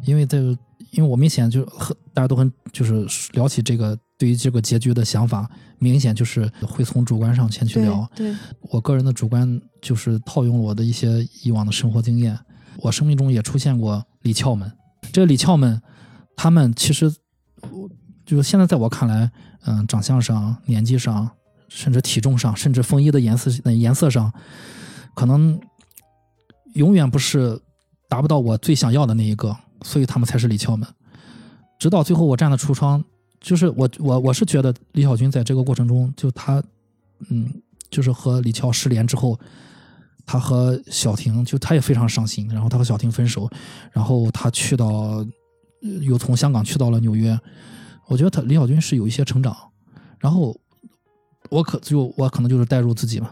因为这个，因为我明显就很大家都很就是聊起这个对于这个结局的想法，明显就是会从主观上先去聊。对，我个人的主观就是套用了我的一些以往的生活经验，我生命中也出现过李翘们，这个李翘们，他们其实就是现在在我看来，嗯，长相上、年纪上，甚至体重上，甚至风衣的颜色呃颜色上，可能永远不是达不到我最想要的那一个，所以他们才是李翘们。直到最后我站在橱窗，就是我我我是觉得李小军在这个过程中，就他，嗯，就是和李翘失联之后，他和小婷就他也非常伤心，然后他和小婷分手，然后他去到又从香港去到了纽约，我觉得他李小军是有一些成长，然后我可就我可能就是代入自己嘛，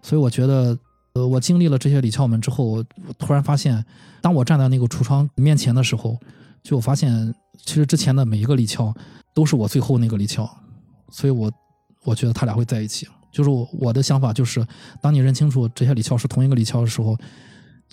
所以我觉得，呃，我经历了这些李翘们之后，我我突然发现，当我站在那个橱窗面前的时候，就我发现，其实之前的每一个李翘都是我最后那个李翘，所以我我觉得他俩会在一起。就是我我的想法就是，当你认清楚这些李翘是同一个李翘的时候，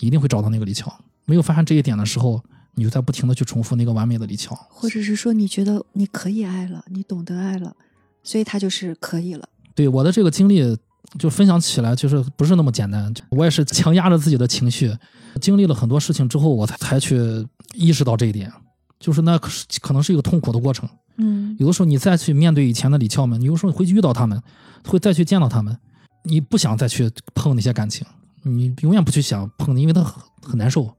你一定会找到那个李翘。没有发现这一点的时候，你就在不停的去重复那个完美的李翘。或者是说你觉得你可以爱了，你懂得爱了，所以他就是可以了。对我的这个经历，就分享起来，就是不是那么简单。我也是强压着自己的情绪，经历了很多事情之后，我才才去意识到这一点，就是那可是可能是一个痛苦的过程。嗯有的时候你再去面对以前的李翘们，你有时候会遇到他们，会再去见到他们，你不想再去碰那些感情，你永远不去想碰，因为它很很难受。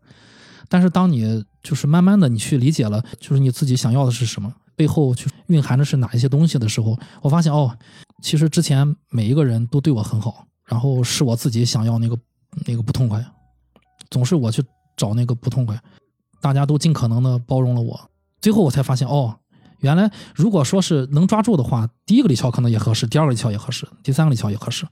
但是当你就是慢慢的你去理解了，就是你自己想要的是什么，背后去蕴含的是哪一些东西的时候，我发现哦，其实之前每一个人都对我很好，然后是我自己想要那个那个不痛快，总是我去找那个不痛快，大家都尽可能的包容了我，最后我才发现哦，原来如果说是能抓住的话，第一个李乔可能也合适，第二个李乔也合适，第三个李乔也合适。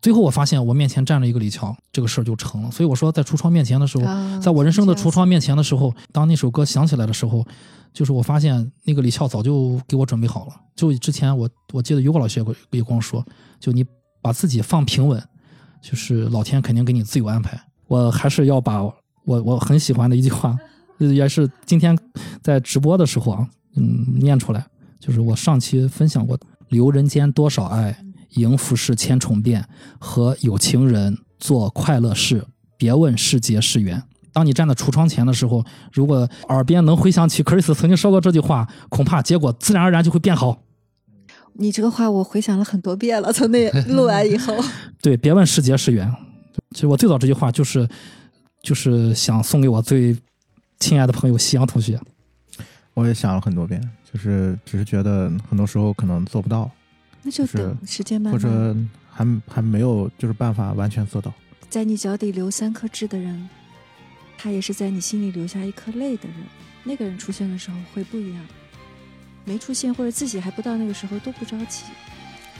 最后我发现我面前站着一个李乔，这个事儿就成了。所以我说，在橱窗面前的时候，啊在我人生的橱窗面前的时候，当那首歌响起来的时候，就是我发现那个李翘早就给我准备好了。就之前我我记得于果老师也也跟我说，就你把自己放平稳，就是老天肯定给你自由安排。我还是要把我我很喜欢的一句话，也是今天在直播的时候啊，嗯，念出来，就是我上期分享过：留人间多少爱，迎浮世千重变，和有情人做快乐事，别问是劫是缘。当你站在橱窗前的时候，如果耳边能回想起 Chris 曾经说过这句话，恐怕结果自然而然就会变好。你这个话我回想了很多遍了，从那录完以后，对，别问是劫是缘。其实我最早这句话就是，就是想送给我最亲爱的朋友夕阳同学。我也想了很多遍，就是只是觉得很多时候可能做不到，那就是等时间慢或。者还还没有就是办法完全做到。在你脚底留三颗痣的人，他也是在你心里留下一颗泪的人。那个人出现的时候会不一样，没出现或者自己还不到那个时候都不着急。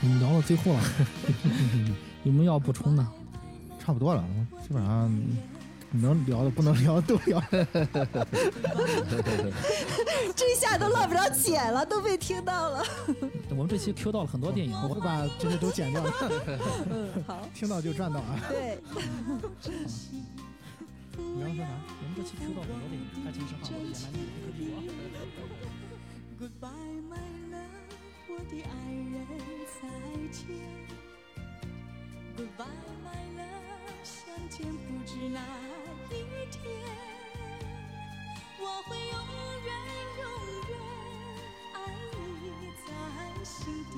我们聊到最后了，有没有要补充的？差不多了，基本上能聊的不能聊的都聊。这一下都落不着剪了，都被听到了。我们这期 Q 到了很多电影，我会把这些都剪掉的，嗯，好，听到就赚到啊！对。你刚刚说啥？我们这期 Q 到很多电影，爱情神话，我的野蛮女人和帝国。Goodbye, my love，我的爱人，再见。Goodbye, my love，相见不知哪一天。我会永远永远爱你在心底，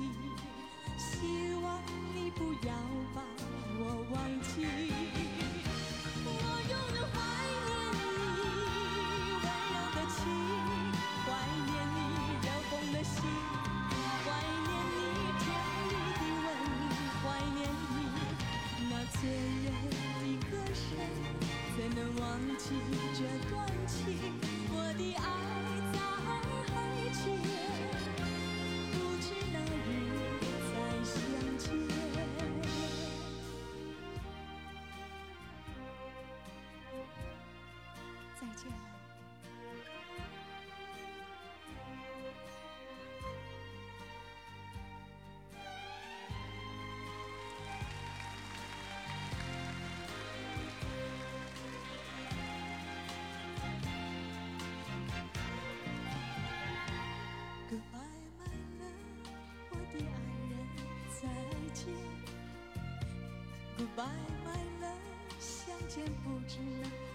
间不知哪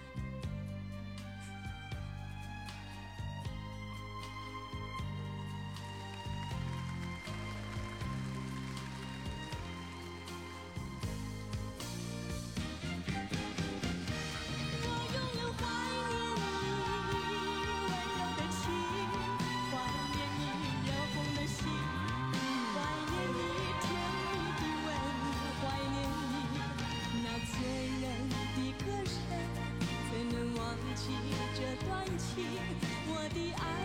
我的爱。